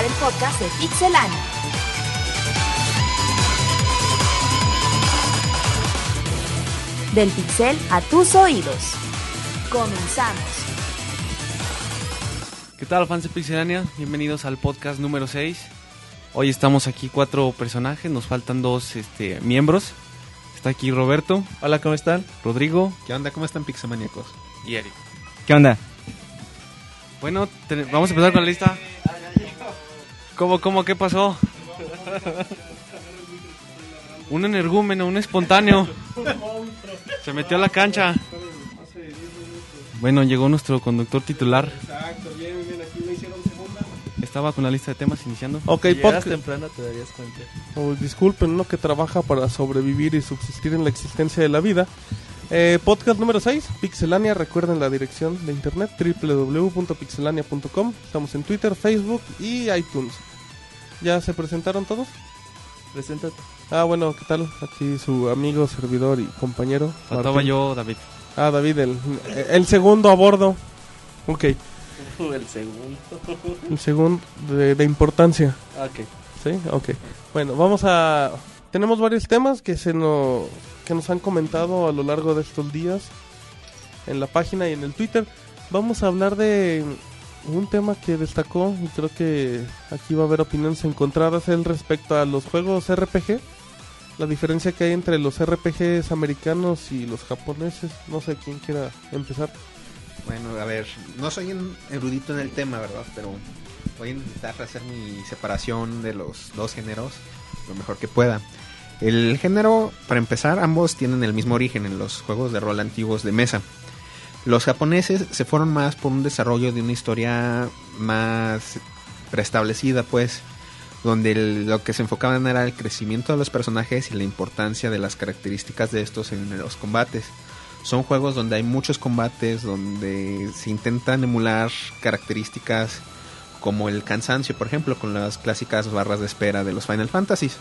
el podcast de Pixelania. Del pixel a tus oídos. Comenzamos. ¿Qué tal fans de Pixelania? Bienvenidos al podcast número 6. Hoy estamos aquí cuatro personajes, nos faltan dos este, miembros. Está aquí Roberto. Hola, ¿cómo están? Rodrigo. ¿Qué onda? ¿Cómo están Pixelmaníacos? Y Eric. ¿Qué onda? Bueno, vamos a empezar con la lista. ¿Cómo, cómo, qué pasó? Un energúmeno, un espontáneo. Se metió a la cancha. Bueno, llegó nuestro conductor titular. Exacto, bien, bien, aquí me hicieron segunda. Estaba con la lista de temas iniciando. Ok, Si podcast. temprano te darías cuenta. Oh, disculpen, uno que trabaja para sobrevivir y subsistir en la existencia de la vida. Eh, podcast número 6, Pixelania. Recuerden la dirección de internet www.pixelania.com. Estamos en Twitter, Facebook y iTunes. ¿Ya se presentaron todos? Preséntate. Ah, bueno, ¿qué tal? Aquí su amigo, servidor y compañero. Faltaba yo, David. Ah, David, el, el segundo a bordo. Ok, el segundo. el segundo de, de importancia. Ok. Sí, ok. Bueno, vamos a... Tenemos varios temas que, se nos, que nos han comentado a lo largo de estos días en la página y en el Twitter. Vamos a hablar de un tema que destacó y creo que aquí va a haber opiniones encontradas el respecto a los juegos RPG. La diferencia que hay entre los RPGs americanos y los japoneses. No sé quién quiera empezar. Bueno, a ver, no soy un erudito en el tema, ¿verdad? Pero voy a intentar hacer mi separación de los dos géneros lo mejor que pueda. El género, para empezar, ambos tienen el mismo origen en los juegos de rol antiguos de mesa. Los japoneses se fueron más por un desarrollo de una historia más preestablecida, pues, donde lo que se enfocaban era el crecimiento de los personajes y la importancia de las características de estos en los combates. Son juegos donde hay muchos combates, donde se intentan emular características como el cansancio, por ejemplo, con las clásicas barras de espera de los Final Fantasies.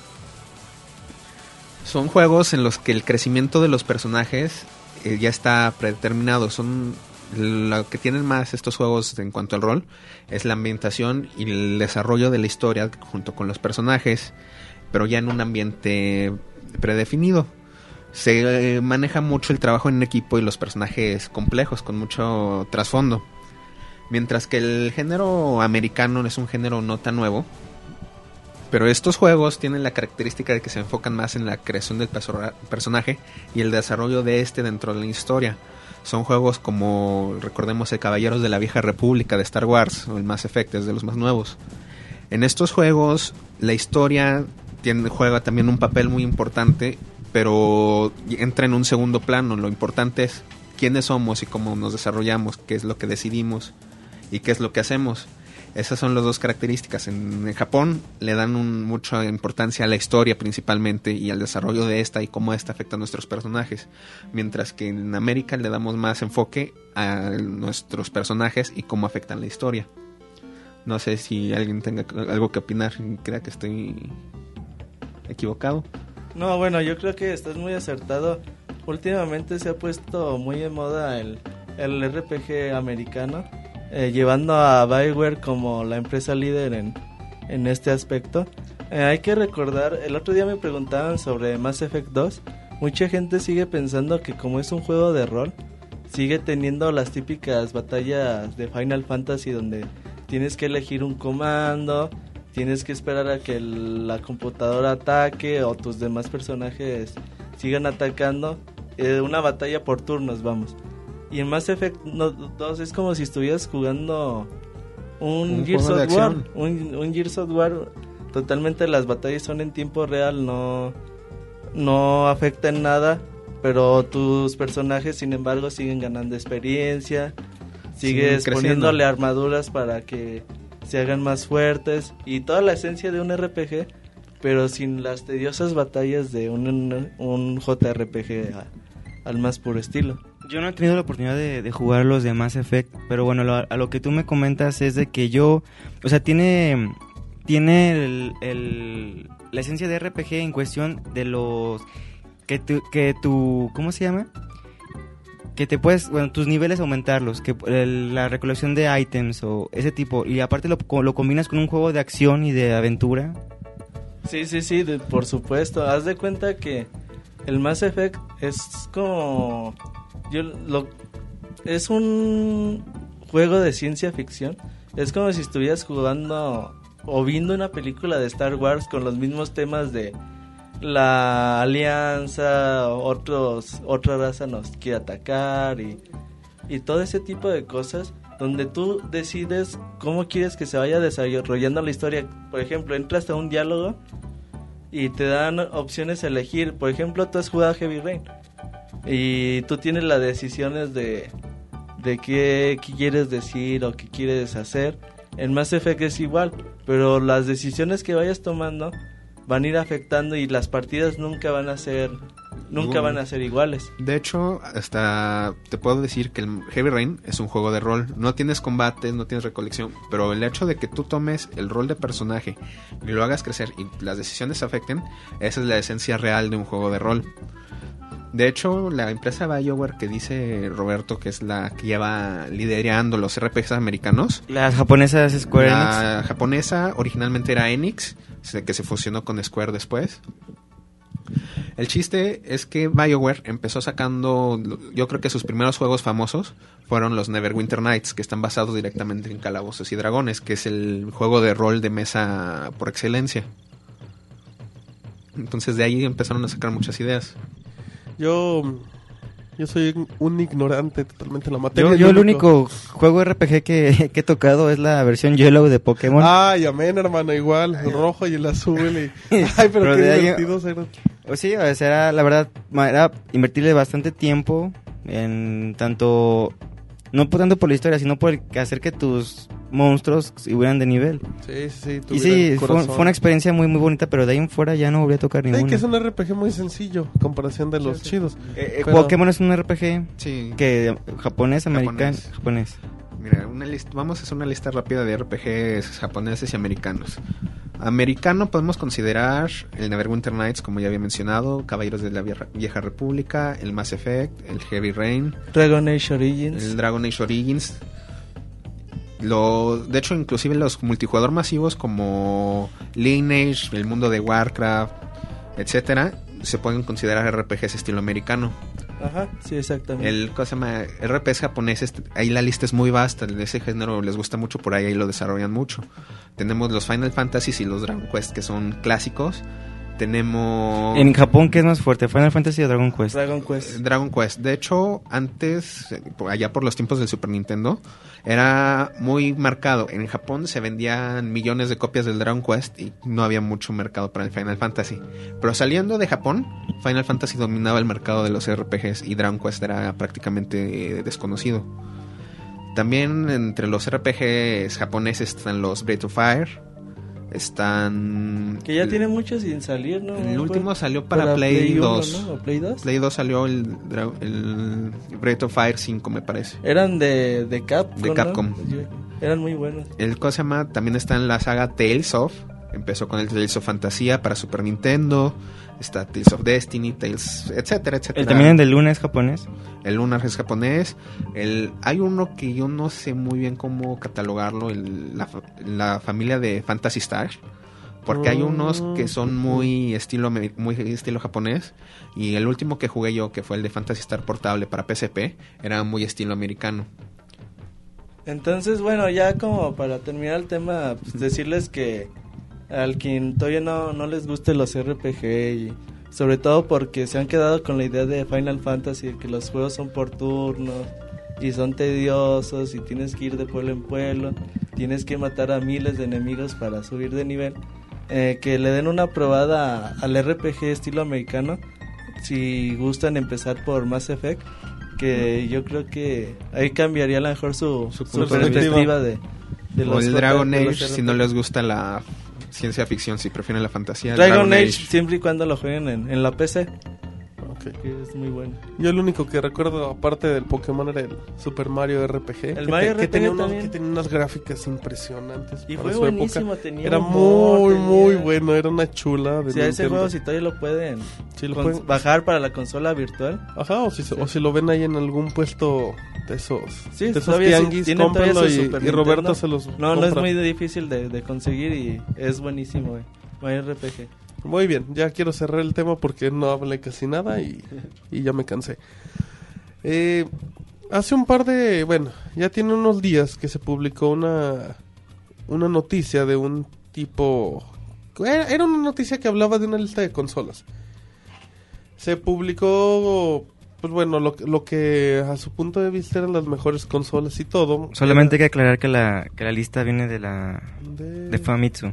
Son juegos en los que el crecimiento de los personajes eh, ya está predeterminado. Son lo que tienen más estos juegos en cuanto al rol es la ambientación y el desarrollo de la historia junto con los personajes, pero ya en un ambiente predefinido. Se eh, maneja mucho el trabajo en equipo y los personajes complejos con mucho trasfondo. Mientras que el género americano es un género no tan nuevo. Pero estos juegos tienen la característica de que se enfocan más en la creación del perso- personaje y el desarrollo de este dentro de la historia. Son juegos como, recordemos, el Caballeros de la Vieja República de Star Wars o el Mass Effect, es de los más nuevos. En estos juegos, la historia tiene, juega también un papel muy importante, pero entra en un segundo plano. Lo importante es quiénes somos y cómo nos desarrollamos, qué es lo que decidimos y qué es lo que hacemos. Esas son las dos características. En, en Japón le dan mucha importancia a la historia principalmente y al desarrollo de esta y cómo esta afecta a nuestros personajes. Mientras que en América le damos más enfoque a nuestros personajes y cómo afectan la historia. No sé si alguien tenga algo que opinar y crea que estoy equivocado. No, bueno, yo creo que estás muy acertado. Últimamente se ha puesto muy de moda el, el RPG americano, eh, llevando a Bioware como la empresa líder en, en este aspecto. Eh, hay que recordar, el otro día me preguntaban sobre Mass Effect 2. Mucha gente sigue pensando que como es un juego de rol, sigue teniendo las típicas batallas de Final Fantasy donde tienes que elegir un comando, tienes que esperar a que la computadora ataque o tus demás personajes sigan atacando. Eh, una batalla por turnos, vamos. Y en Mass Effect no- 2 es como si estuvieras jugando un, Un Gears of War. Un, un Gears of War. Totalmente las batallas son en tiempo real, no, no afecta en nada. Pero tus personajes, sin embargo, siguen ganando experiencia. Sigues poniéndole armaduras para que se hagan más fuertes. Y toda la esencia de un RPG, pero sin las tediosas batallas de un, un JRPG al más puro estilo. Yo no he tenido la oportunidad de, jugar los de Mass Effect, pero bueno, lo- a lo que tú me comentas es de que yo, o sea, tiene, tiene el, la esencia de RPG en cuestión de los que tu, que tu ¿cómo se llama? que te puedes, bueno, tus niveles aumentarlos, que la recolección de ítems o ese tipo, y aparte lo, lo combinas con un juego de acción y de aventura. Sí, sí, sí, por supuesto. Haz de cuenta que el Mass Effect es como... Yo lo, es un juego de ciencia ficción. Es como si estuvieras jugando o viendo una película de Star Wars con los mismos temas de la alianza, otros, otra raza nos quiere atacar y, y todo ese tipo de cosas donde tú decides cómo quieres que se vaya desarrollando la historia. Por ejemplo, entras a un diálogo y te dan opciones a elegir. Por ejemplo, tú has jugado Heavy Rain y tú tienes las decisiones de, de qué, qué quieres decir o qué quieres hacer. En Mass Effect es igual, pero las decisiones que vayas tomando van a ir afectando y las partidas nunca van a ser nunca van a ser iguales. De hecho, hasta te puedo decir que el Heavy Rain es un juego de rol. No tienes combates, no tienes recolección, pero el hecho de que tú tomes el rol de personaje y lo hagas crecer y las decisiones afecten, esa es la esencia real de un juego de rol. De hecho, la empresa BioWare que dice Roberto que es la que lleva liderando los RPGs americanos, Las japonesas Square Enix. la japonesa originalmente era Enix, que se fusionó con Square después. El chiste es que BioWare empezó sacando, yo creo que sus primeros juegos famosos fueron los Neverwinter Nights, que están basados directamente en Calabozos y Dragones, que es el juego de rol de mesa por excelencia. Entonces de ahí empezaron a sacar muchas ideas. Yo, yo soy un ignorante totalmente en la materia. Yo, yo el único juego RPG que, que he tocado es la versión Yellow de Pokémon. Ay, amén, hermano, igual. El rojo y el azul. y- Ay, pero, Pero qué divertidos eran. O sí, o sea, era, la verdad, era invertirle bastante tiempo en tanto, no por tanto por la historia, sino por hacer que tus monstruos subieran de nivel. Sí, sí, sí. Y sí, fue, fue una experiencia muy muy bonita, pero de ahí en fuera ya no volví a tocar Sí, ninguno. que es un RPG muy sencillo en comparación de los chidos. Eh, eh, pero- Pokémon es un RPG Sí. que japonés, americano, Japonés. japonés. Mira, una lista, vamos a hacer una lista rápida de RPGs japoneses y americanos. Americano podemos considerar el Neverwinter Nights, como ya había mencionado, Caballeros de la Vieja, Vieja República, el Mass Effect, el Heavy Rain, Dragon Age Origins. el Dragon Age Origins. Lo, de hecho, inclusive los multijugador masivos como Lineage, el mundo de Warcraft, etcétera, se pueden considerar RPGs estilo americano. Ajá, sí, exactamente. El ¿cómo se llama? RPs japoneses, ahí la lista es muy vasta, de ese género les gusta mucho, por ahí, ahí lo desarrollan mucho. Tenemos los Final Fantasy y los Dragon Quest que son clásicos. Tenemos En Japón, ¿qué es más fuerte? ¿Final Fantasy o Dragon Quest? Dragon Quest. Dragon Quest. De hecho, antes, allá por los tiempos del Super Nintendo, era muy marcado. En Japón se vendían millones de copias del Dragon Quest y no había mucho mercado para el Final Fantasy. Pero saliendo de Japón, Final Fantasy dominaba el mercado de los RPGs y Dragon Quest era prácticamente eh, desconocido. También entre los RPGs japoneses están los Breath of Fire. Están. Que ya tiene mucho sin salir, ¿no? El último salió para, Play, 1, 2. ¿no? ¿O Play 2? Play 2 salió el, el Breath of Fire 5, me parece. Eran de, de Capcom. De ¿no? Capcom. Eran muy buenos. El cosa se llama, también está en la saga Tales of. Empezó con el Tales of Fantasía para Super Nintendo. Está Tales of Destiny, Tales, etcétera, etcétera. El también el de Luna es japonés. El Lunar es japonés. El, hay uno que yo no sé muy bien cómo catalogarlo, el- la, la familia de Fantasy Star. Porque hay unos que son muy estilo muy estilo japonés y el último que jugué yo que fue el de Fantasy Star portable para PSP era muy estilo americano. Entonces, bueno, ya como para terminar el tema, pues decirles que al quien todavía no, no les guste los RPG y sobre todo porque se han quedado con la idea de Final Fantasy, que los juegos son por turnos y son tediosos y tienes que ir de pueblo en pueblo, tienes que matar a miles de enemigos para subir de nivel, eh, que le den una probada al RPG estilo americano, si gustan empezar por Mass Effect, que yo creo que ahí cambiaría a lo mejor su, Su su punto de perspectiva de, de o los el Dragon los Age si no les gusta la ciencia ficción, si prefieren la fantasía. Dragon, Age, siempre y cuando lo jueguen en, en la PC. Ok. que es muy bueno. Yo el único que recuerdo, aparte del Pokémon, era el Super Mario RPG. El que, Mario que RPG tenía unos- que tenía unas gráficas impresionantes. Y fue buenísimo, época. tenía Era humor, muy, tenía- muy bueno. Era una chula. De Si a ese juego, si todavía lo pueden, Sí, lo pueden- bajar para la consola virtual. Ajá, o si, se- o si lo ven ahí en algún puesto de esos, Sí, de esos tianguis, y, y Roberto se los No, no es muy difícil de, de conseguir y es buenísimo, güey. Mario RPG. Muy bien, ya quiero cerrar el tema porque no hablé casi nada y, y ya me cansé. Eh, hace un par de, bueno, ya tiene unos días que se publicó una, una noticia de un tipo... Era, era una noticia que hablaba de una lista de consolas. Se publicó, pues bueno, lo, que- lo que a su punto de vista eran las mejores consolas y todo. Solamente hay que aclarar que la, que la lista viene de la De, de Famitsu.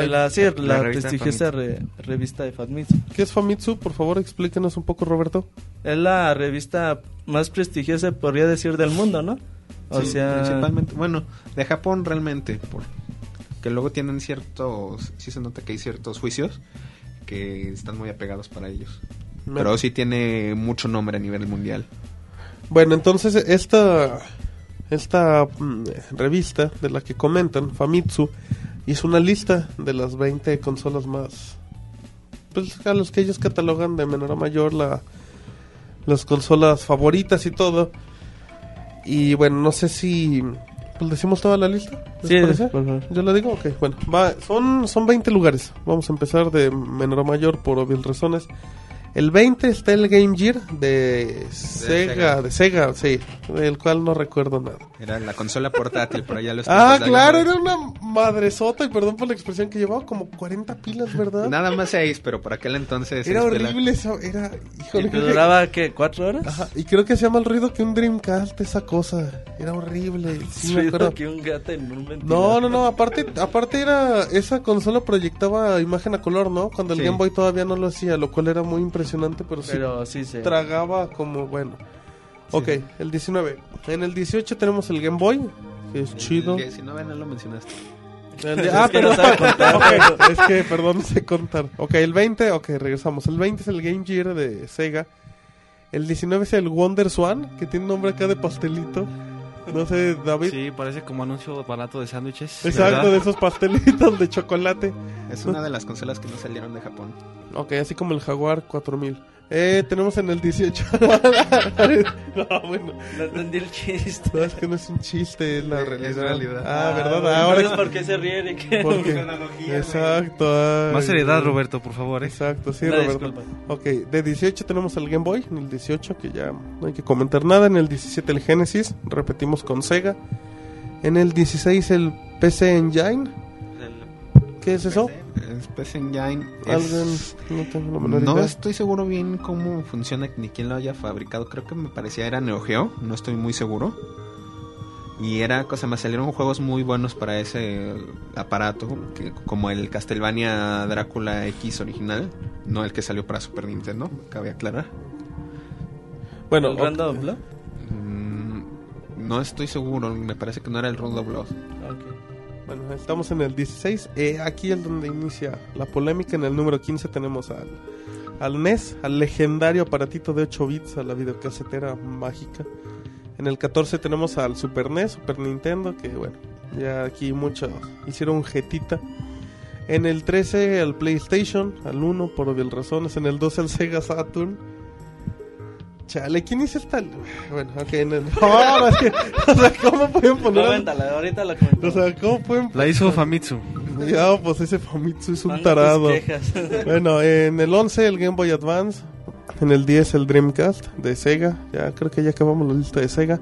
De la, sí, la, la revista prestigiosa re- revista de Famitsu. ¿Qué es Famitsu? Por favor, explíquenos un poco, Roberto. Es la revista más prestigiosa, podría decir, del mundo, ¿no? O Sí, sea, principalmente, bueno, de Japón realmente, por- que luego tienen ciertos, sí se nota que hay ciertos juicios que están muy apegados para ellos. Pero sí tiene mucho nombre a nivel mundial. Bueno, entonces esta esta mm, revista de la que comentan, Famitsu, hizo una lista de las 20 consolas más pues a los que ellos catalogan de menor a mayor la las consolas favoritas y todo. Y bueno, no sé si pues decimos toda la lista. ¿les sí, parece? por favor. Yo la digo, ok, bueno, va, son, son 20 lugares. Vamos a empezar de menor a mayor por obvias razones. El 20 está el Game Gear de Sega, Sega. de Sega, sí, del cual no recuerdo nada. Era la consola portátil, pero ya lo Ah, claro, era una madresota, y perdón por la expresión que llevaba como 40 pilas, ¿verdad? Nada más seis, pero por aquel entonces... era pilas. horrible, esa- era, ¿Y híjole, creo que- duraba, qué, cuatro horas? Ajá, y creo que hacía más ruido que un Dreamcast esa cosa, era horrible, sí me acuerdo. que un gato en un No, ventilador. no, no, aparte, aparte era, esa consola proyectaba imagen a color, ¿no? Cuando el Sí. Game Boy todavía no lo hacía, lo cual era muy impresionante, pero sí Pero sí se... tragaba como, bueno. Ok, el 19. En el 18 tenemos el Game Boy, que es chido. El 19 no lo mencionaste. El de- ah, pero sabe contar. Ok, es que, perdón, no sé contar. Ok, el 20, ok, regresamos. El 20 es el Game Gear de Sega. El 19 es el Wonder Swan, que tiene nombre acá de pastelito. No sé, David. Sí, parece como anuncio barato de sándwiches. Exacto, ¿verdad? de esos pastelitos de chocolate. Es una de las consolas que no salieron de Japón. Ok, así como el Jaguar 4000. Eh, tenemos en el 18. no, bueno. No entendí el chiste. No, es que no es un chiste, es la Es realidad. realidad. Ah, ¿verdad? bueno, Ahora entonces, ¿por qué se ríe? de que- Porque... Exacto. ay, Más seriedad. Roberto, por favor. ¿eh? Exacto, sí, Una Roberto. disculpa. Ok, de 18 tenemos el Game Boy, en el 18 que ya no hay que comentar nada, en el 17 el Genesis, repetimos con Sega, en el 16 el PC Engine, ¿qué es eso? Es PC Engine. Alguien, Es... no tengo la menor No idea. estoy seguro bien cómo funciona ni quién lo haya fabricado. Creo que me parecía era Neo Geo, no estoy muy seguro. Y era cosa me salieron juegos muy buenos para ese aparato, que, como el Castlevania Drácula X original, no el que salió para Super Nintendo, cabe aclarar. Bueno, ¿El Blood? Mm, no estoy seguro, me parece que no era el Round of Blood. Ok. Bueno, estamos en el 16, eh, aquí es donde inicia la polémica, en el número 15 tenemos al, al NES, al legendario aparatito de 8 bits, a la videocasetera mágica. En el 14 tenemos al Super NES, Super Nintendo, que bueno, ya aquí muchos hicieron jetita. En el 13 al PlayStation, al 1 por obvias razones. En el 12 al Sega Saturn. Chale, ¿quién hizo esta? Bueno, ok, en el... No, es que, o sea, ¿cómo pueden poner... Coméntala, ahorita la comento. O sea, ¿cómo pueden La hizo Famitsu. ya, pues ese Famitsu es un tarado. Bueno, en el 11 el Game Boy Advance. En el 10 el Dreamcast de Sega. Ya creo que ya acabamos la lista de Sega.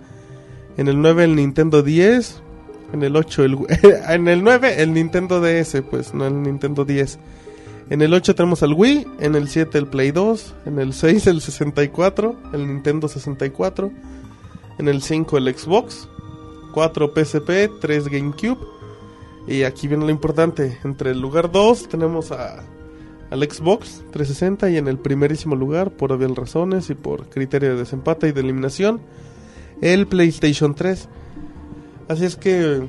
En el 9 el Nintendo 10. En el 8 el... en el 9 el Nintendo DS, pues no el Nintendo 10. En el 8 tenemos el Wii. En el 7 el Play 2. En el 6 el 64. El Nintendo 64. En el 5 el Xbox. 4 PSP. 3 GameCube. Y aquí viene lo importante. Entre el lugar 2 tenemos a, al Xbox 360 y en el primerísimo lugar, por obvias razones y por criterio de desempate y de eliminación, el PlayStation 3. Así es que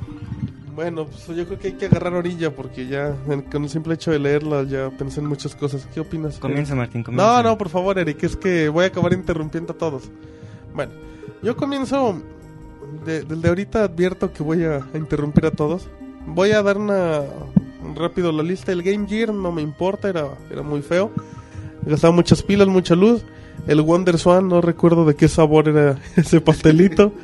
Bueno, pues yo creo que hay que agarrar orilla porque ya con el simple hecho de leerla ya pensé en muchas cosas. ¿Qué opinas? Comienza, Eric? Martín, comienza. No, no, por favor, Eric, es que voy a acabar interrumpiendo a todos. Bueno, yo comienzo. de- desde ahorita advierto que voy a, a interrumpir a todos. Voy a dar una. rápido la lista. El Game Gear no me importa, era, era muy feo. Gastaba muchas pilas, mucha luz. El Wonder Swan, no recuerdo de qué sabor era ese pastelito.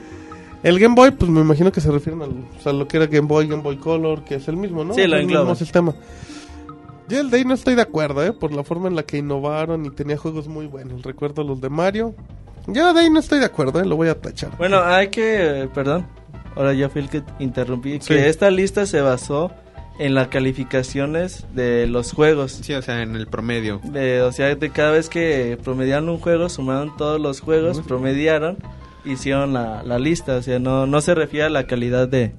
El Game Boy, pues me imagino que se refieren al, o sea, lo que era Game Boy, Game Boy Color, que es el mismo, ¿no? Sí, lo el mismo sistema. Yo el de ahí no estoy de acuerdo, ¿eh? Por la forma en la que innovaron y tenía juegos muy buenos. Recuerdo los de Mario. Yo de ahí no estoy de acuerdo, ¿eh? Lo voy a tachar. Bueno, hay que, eh, perdón, ahora ya fui el que interrumpí, Sí. que esta lista se basó en las calificaciones de los juegos. Sí, o sea, en el promedio. De, o sea, de cada vez que promediaron un juego, sumaron todos los juegos, promediaron, hicieron la, la lista. O sea, no, no se refiere a la calidad de,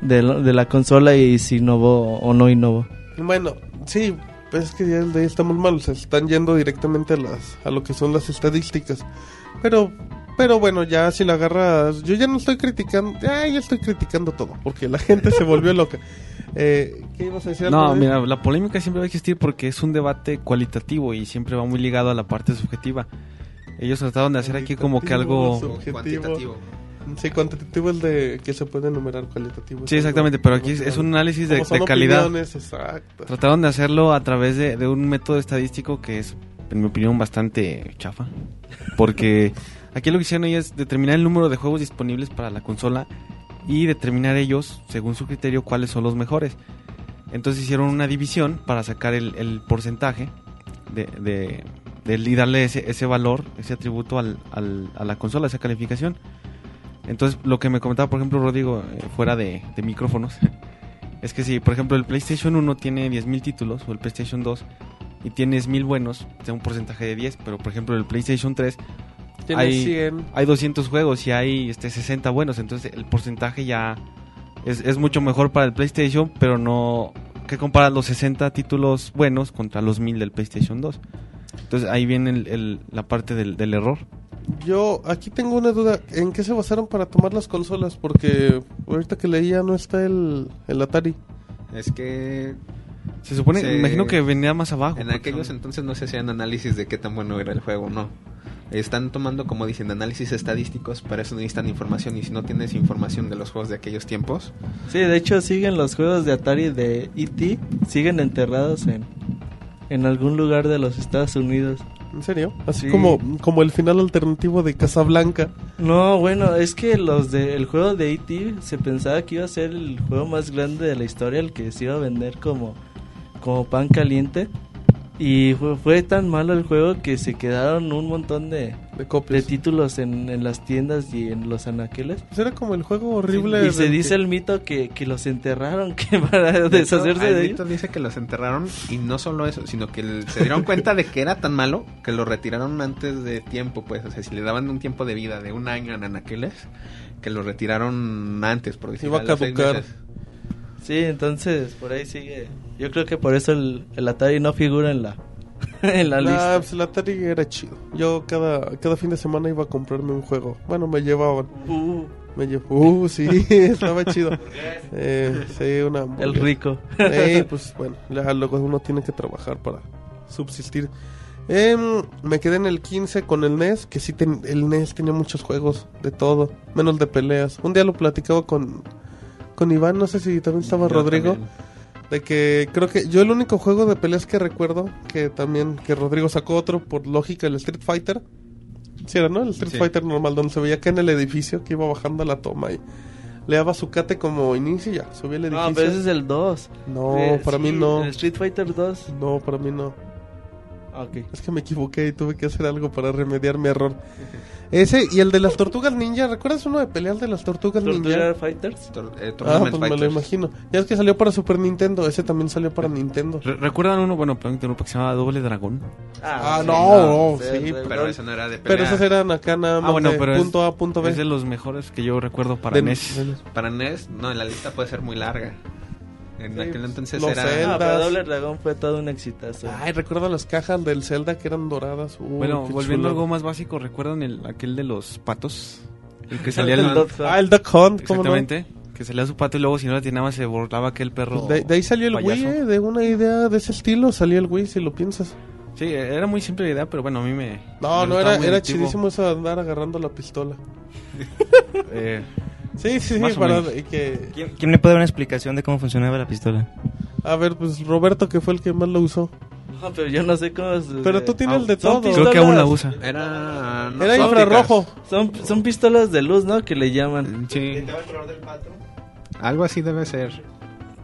de, la consola y si innovó o no innovó. Bueno, sí, pues es que ya de ahí estamos mal. Se están yendo directamente a, las, a lo que son las estadísticas. Pero, pero bueno, ya si la agarras. Yo ya no estoy criticando. Ya, ya estoy criticando todo. Porque la gente se volvió loca. Eh, ¿Qué ibas a decir? No, mira, la polémica siempre va a existir porque es un debate cualitativo y siempre va muy ligado a la parte subjetiva. Ellos trataron de hacer aquí como que algo... Subjetivo. Cuantitativo. Sí, cuantitativo es de que se puede enumerar cualitativo. Sí, exactamente, pero aquí es, un análisis de, Como son de calidad. exacto. Trataron de hacerlo a través de, de un método estadístico que es, en mi opinión, bastante chafa. Porque aquí lo que hicieron ellos es determinar el número de juegos disponibles para la consola y determinar ellos, según su criterio, cuáles son los mejores. Entonces hicieron una división para sacar el, el porcentaje de, y darle ese, ese valor, ese atributo al, al- a la consola, esa calificación. Entonces, lo que me comentaba, por ejemplo, Rodrigo, eh, fuera de, de micrófonos, es que si, por ejemplo, el PlayStation 1 tiene 10.000 títulos, o el PlayStation 2, y tienes 1.000 buenos, da un porcentaje de 10, pero por ejemplo, el PlayStation 3 Tiene hay- 100. hay 200 juegos y hay este 60 buenos, entonces el porcentaje ya es, es mucho mejor para el PlayStation, pero no que comparar los 60 títulos buenos contra los 1000 del PlayStation 2. Entonces ahí viene el- el- la parte del, del error. Yo aquí tengo una duda. ¿En qué se basaron para tomar las consolas? Porque ahorita que leía no está el, el Atari. Es que Se supone, imagino que venía más abajo. en aquellos entonces no se hacían análisis de qué tan bueno era el juego, no. Están tomando, como dicen, análisis estadísticos, para eso necesitan información y si no tienes información de los juegos de aquellos tiempos, Sí, de hecho siguen los juegos de Atari de E.T. siguen enterrados en, en algún lugar de los Estados Unidos. ¿En serio? Así Sí. como, como el final alternativo de Casablanca. No, bueno, es que los de el juego de E.T. se pensaba que iba a ser el juego más grande de la historia, el que se iba a vender como, como pan caliente. Y fue, fue tan malo el juego que se quedaron un montón de, De de títulos en, en las tiendas y en los anaqueles. Pues era como el juego horrible. y se dice que- el mito que, que los enterraron, que para De hecho, deshacerse de Alvito ellos. dice que los enterraron y no solo eso, sino que el- se dieron cuenta de que era tan malo que lo retiraron antes de tiempo, pues, o sea, si le daban un tiempo de vida de un año en anaqueles, que lo retiraron antes, por decir Iba a caducar. Sí, entonces por ahí sigue. Yo creo que por eso el, el Atari no figura en la, en la Nah, lista. pues el Atari era chido. Yo cada, cada fin de semana iba a comprarme un juego. Bueno, me llevaban. Uh, Me llev- Uh, sí, estaba chido. Eh, sí, una... el rico. Eh, pues bueno, ya luego uno tiene que trabajar para subsistir. Em, me quedé en el 15 con el NES, que sí, ten- el NES tenía muchos juegos, de todo, menos de peleas. Un día lo platicaba con, con Iván, no sé si también estaba Yo Rodrigo, también. de que creo que yo el único juego de peleas que recuerdo, que también, que Rodrigo sacó otro por lógica, el Street Fighter. Sí, era, ¿no? El Street Sí. Fighter normal, donde se veía acá en el edificio que iba bajando la toma y le daba su cate como inicio y ya, subía el edificio. No, pero ese es el 2. No, Eh, para sí, mí no. El Street Fighter 2. No, para mí no. Ah, Ok. Es que me equivoqué y tuve que hacer algo para remediar mi error. Ese y el de las tortugas ninja. ¿Recuerdas uno de pelear de las tortugas Tortuga ninja? Fighters. Tor- eh, Ah, pues me lo Fighters. imagino. Ya es que salió para Super Nintendo. Ese también salió para Nintendo. Re- ¿Recuerdan uno, bueno, perdón, que se llamaba Doble Dragón? Ah, sí, no, no, sí, sí, sí, Pero sí. eso no era de pelea. Pero esos eran acá nada más Ah, bueno, de pero es- punto A, punto B. Es de los mejores que yo recuerdo para De- NES. de- Para NES, no, la lista puede ser muy larga. En Sí, aquel entonces los era... Zelda. Ah, pero Doble Dragón fue todo un exitazo. Ay, recuerdo las cajas del Zelda que eran doradas. Uy, Bueno, qué volviendo a chulo. algo más básico, ¿recuerdan el, aquel de los patos? El que salía El el... Ah, el Duck Hunt, ¿cómo no? Exactamente. que salía a su patio y luego si no la atinaba se burlaba que el perro... Pues de, de ahí salió el payaso. Wii, ¿eh? De una idea de ese estilo salió el Wii, si lo piensas. Sí, era muy simple la idea, pero bueno, a mí me... No, me no, era, era chidísimo eso de andar agarrando la pistola. Eh, Sí, sí, sí, para que... ¿Quién, quién me puede dar una explicación de cómo funcionaba la pistola? A ver, pues Roberto, que fue el que más lo usó. No, pero yo no sé cómo... Pero tú tienes Ah, el de todo. creo que aún la usa. Era. no Era infrarrojo. Son, son pistolas de luz, ¿no? Que le llaman. Sí. Algo así debe ser.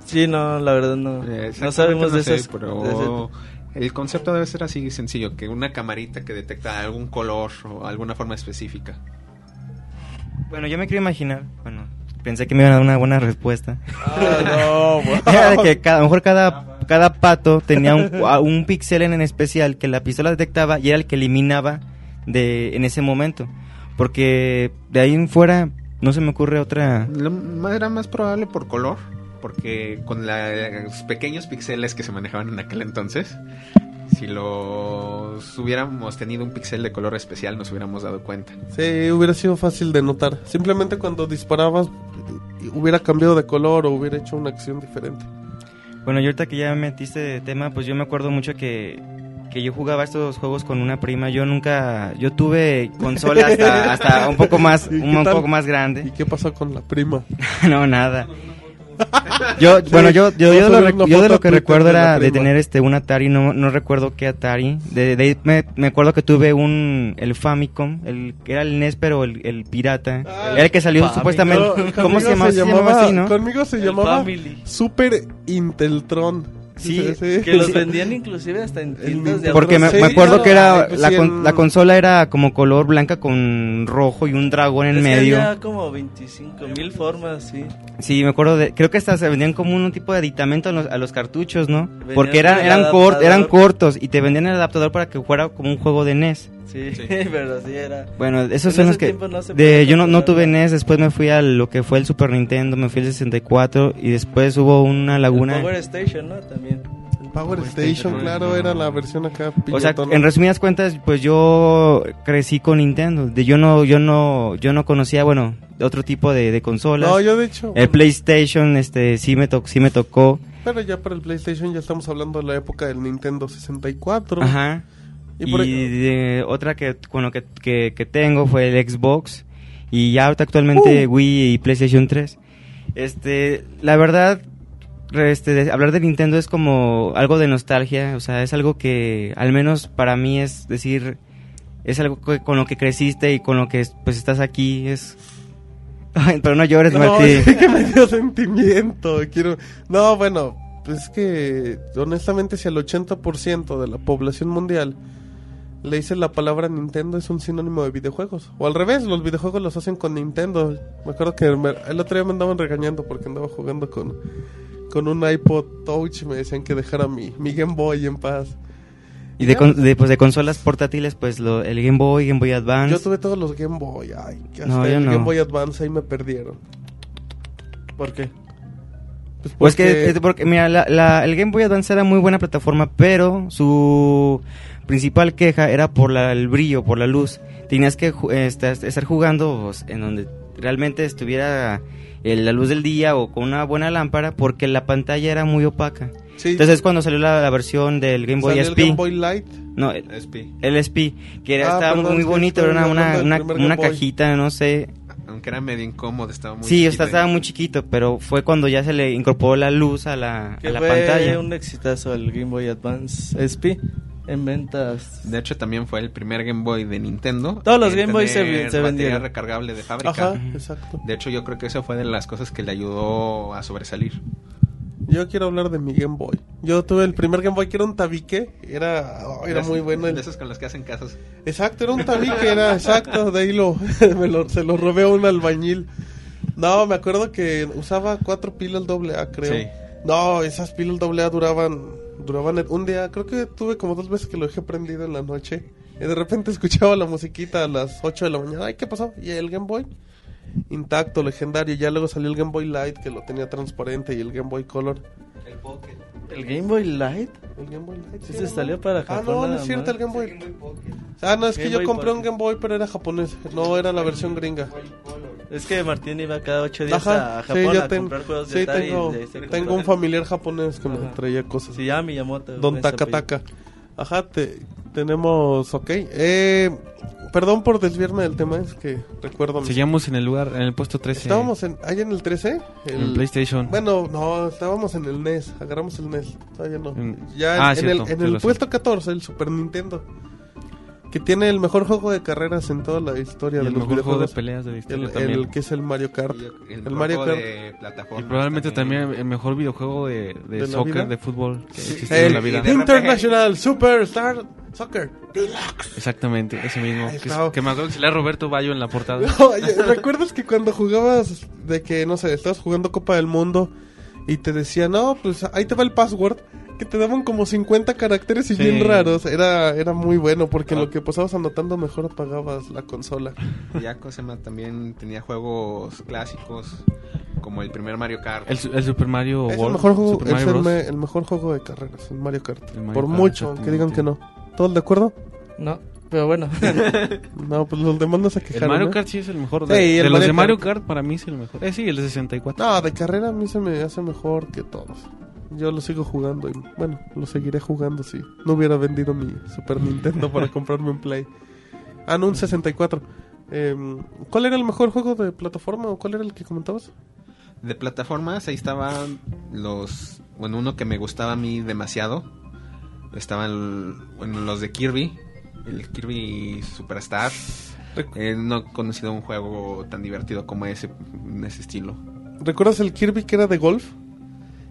Sí, no, la verdad no. Eh, no sabemos de sé, esas. pero de ese- el concepto debe ser así sencillo, que una camarita que detecta algún color o alguna forma específica. Bueno, yo me quería imaginar, bueno, pensé que me iban a dar una buena respuesta. Ah, no, güey. Era de que cada, a lo mejor cada, cada pato tenía un, un píxel en especial que la pistola detectaba y era el que eliminaba de, en ese momento. Porque de ahí en fuera no se me ocurre otra... Era más probable por color, porque con la- los pequeños píxeles que se manejaban en aquel entonces, si los hubiéramos tenido un píxel de color especial nos hubiéramos dado cuenta. Sí, hubiera sido fácil de notar. Simplemente cuando disparabas hubiera cambiado de color o hubiera hecho una acción diferente. Bueno, y ahorita que ya me metiste de tema, pues yo me acuerdo mucho que, que yo jugaba estos juegos con una prima. Yo nunca... Yo tuve consola hasta, hasta un poco más, ¿Y qué un, poco más ¿Y grande. qué pasó con la prima? no, nada. Yo, bueno, yo, yo, yo, a lo yo de lo que recuerdo de era de tener este un Atari, no, no recuerdo qué Atari. De, de ahí me, me acuerdo que tuve un el Famicom, el que era el NES pero el, el pirata. Ah, era el que salió Famicom. supuestamente. ¿Cómo se llamaba? Se llamaba así, ¿no? Conmigo se El llamaba Family. Super Inteltron. Sí, Que los vendían inclusive hasta en tiendas de Porque me, acuerdo que era pues la, la consola era como color blanca con rojo y un dragón en Es que medio. había como 25 mil formas, sí. Sí, me acuerdo de creo que hasta se vendían como un tipo de aditamento a los, a los cartuchos, ¿no? Porque eran eran cort- eran cortos y te vendían el adaptador para que fuera como un juego de NES. Sí, pero sí era. Bueno, esos En son ese los que... tiempo no se de, yo no, no tuve. NES, después me fui a lo que fue el Super Nintendo, me fui al 64 y después hubo una laguna... El Power Station, ¿no? También. El Power Power Station, Station, claro, era la versión acá. O sea, en resumidas cuentas, pues yo crecí con Nintendo. De, yo no, yo no, yo no conocía, bueno, otro tipo de, de consolas. No, yo de hecho. El PlayStation, este, sí me, to- sí me tocó. Pero ya para el PlayStation ya estamos hablando de la época del Nintendo 64. Ajá. Y Y, por- de- otra que, bueno, que, que, que tengo fue el Xbox. Y ya ahorita actualmente Uh. Wii y PlayStation 3. Este, la verdad, este, de- hablar de Nintendo es como algo de nostalgia. O sea, es algo que, al menos para mí, es decir, es algo que- con lo que creciste y con lo que pues estás aquí. Es. Ay, pero no llores, No, Martí. es que me dio sentimiento. Quiero. No, bueno, pues es que honestamente, si el 80% de la población mundial le dice la palabra Nintendo, es un sinónimo de videojuegos. O al revés, los videojuegos los hacen con Nintendo. Me acuerdo que me- el otro día me andaban regañando porque andaba jugando con, con un iPod Touch y me decían que dejara mi, mi Game Boy en paz. Y de, con- de, pues, de consolas portátiles, pues lo, el Game Boy, Game Boy Advance. Yo tuve todos los Game Boy. Ay, que hasta No, el no. Game Boy Advance ahí me perdieron. ¿Por qué? Pues, Pues porque- que, es porque, mira, la, la- el Game Boy Advance era muy buena plataforma, pero su principal queja era por la- el brillo, por la luz. Tenías que ju- este, estar jugando pues, en donde realmente estuviera eh, la luz del día o con una buena lámpara, porque la pantalla era muy opaca. Sí, Entonces cuando salió la, la versión del Game Boy salió el SP, Game Boy Light. no, el, SP. el SP, que era, Ah, estaba perdón, muy es bonito, era una, cajita, no sé, Aunque era medio incómodo, estaba muy Sí, o chiquito sea, y- estaba muy chiquito, pero fue cuando ya se le incorporó la luz a la, Que a la fue pantalla. un exitazo el Game Boy Advance SP en ventas. De hecho, también fue el primer Game Boy de Nintendo. Todos los Game Boy se se vendieron. recargable de fábrica. Ajá, exacto. De hecho, yo creo que eso fue de las cosas que le ayudó a sobresalir. Yo quiero hablar de mi Game Boy. Yo tuve el primer Game Boy que era un tabique. Era, oh, era muy bueno. el- De esos con los que hacen casos. Exacto, era un tabique, era exacto. De ahí lo, me lo- se lo robé a un albañil. No, me acuerdo que usaba cuatro pilas doble A, creo. Sí. No, esas pilas doble A duraban, duraban un día. Creo que tuve como dos veces que lo dejé prendido en la noche. Y de repente escuchaba la musiquita a las 8 de la mañana. Ay, ¿qué pasó? Y el Game Boy intacto, legendario. Ya luego salió el Game Boy Light que lo tenía transparente y el Game Boy Color. ¿El Game Boy Light? El Game Boy Light. Sí, sí, se ¿no? salió para Ah, Japón. no, no nada es cierto, el Game Boy. Ah, no, es que yo Boy compré un. Game Boy, pero era japonés. No, era la versión gringa. Es que Martín iba cada ocho días Ajá, a sí, Japón yo a ten- comprar juegos de sí, Atari. tengo, y de- tengo un familiar japonés que me Ajá. traía cosas. Se llama Miyamoto. Don. Takataka. Ajá, te, tenemos, ok. Eh, perdón por desviarme del tema, es que recuerdo. Seguíamos en el lugar, en el puesto 13. Estábamos en, ahí en el 13. en El, PlayStation. Bueno, no, estábamos en el NES, agarramos el NES, todavía no. En- Ya en, Ah, en cierto, el, en el puesto 14, el Super Nintendo, que tiene el mejor juego de carreras en toda la historia y de el los mejor juego de videojuegos. peleas de la historia el, también. el que es el Mario Kart. El, El Mario Kart. de plataforma. y probablemente también el mejor videojuego de, de, ¿De soccer, vida? de fútbol que Sí. existe en El la vida. de- International Superstar Soccer. Exactamente, ese mismo. Que, que me acuerdo que se le Roberto Bayo en la portada. Oye, ¿Recuerdas que cuando jugabas de que, no sé, estabas jugando Copa del Mundo y te decían, no, pues ahí te va el password? Que te daban como 50 caracteres y Sí. bien raros. Era, era muy bueno porque Ah. lo que pasabas anotando mejor apagabas la consola. Ya Cosema también tenía juegos clásicos como el primer Mario Kart. El, el Super Mario es el World, mejor, juego, Super es Mario el, Bros. el mejor juego de carreras, el Mario Kart. El Mario Por Kart, mucho, aunque digan que no. ¿Todos de acuerdo? No, pero bueno. No, pues los demás no se El quejaron. Mario ¿eh? Kart sí es el mejor. Sí, De, el de los de Mario Kart. Kart para mí es el mejor. Eh, sí, el de 64. No, de carrera a mí se me hace mejor que todos. Yo lo sigo jugando y bueno, lo seguiré jugando si no hubiera vendido mi Super Nintendo para comprarme un Play. Ah, no, un 64. Em, ¿Cuál era el mejor juego de plataforma o cuál era el que comentabas? De plataformas, ahí estaban los... Bueno, uno que me gustaba a mí demasiado. Estaban bueno, los de Kirby. El Kirby Superstar. Eh, no he conocido un juego tan divertido como ese, en ese estilo. ¿Recuerdas el Kirby que era de golf?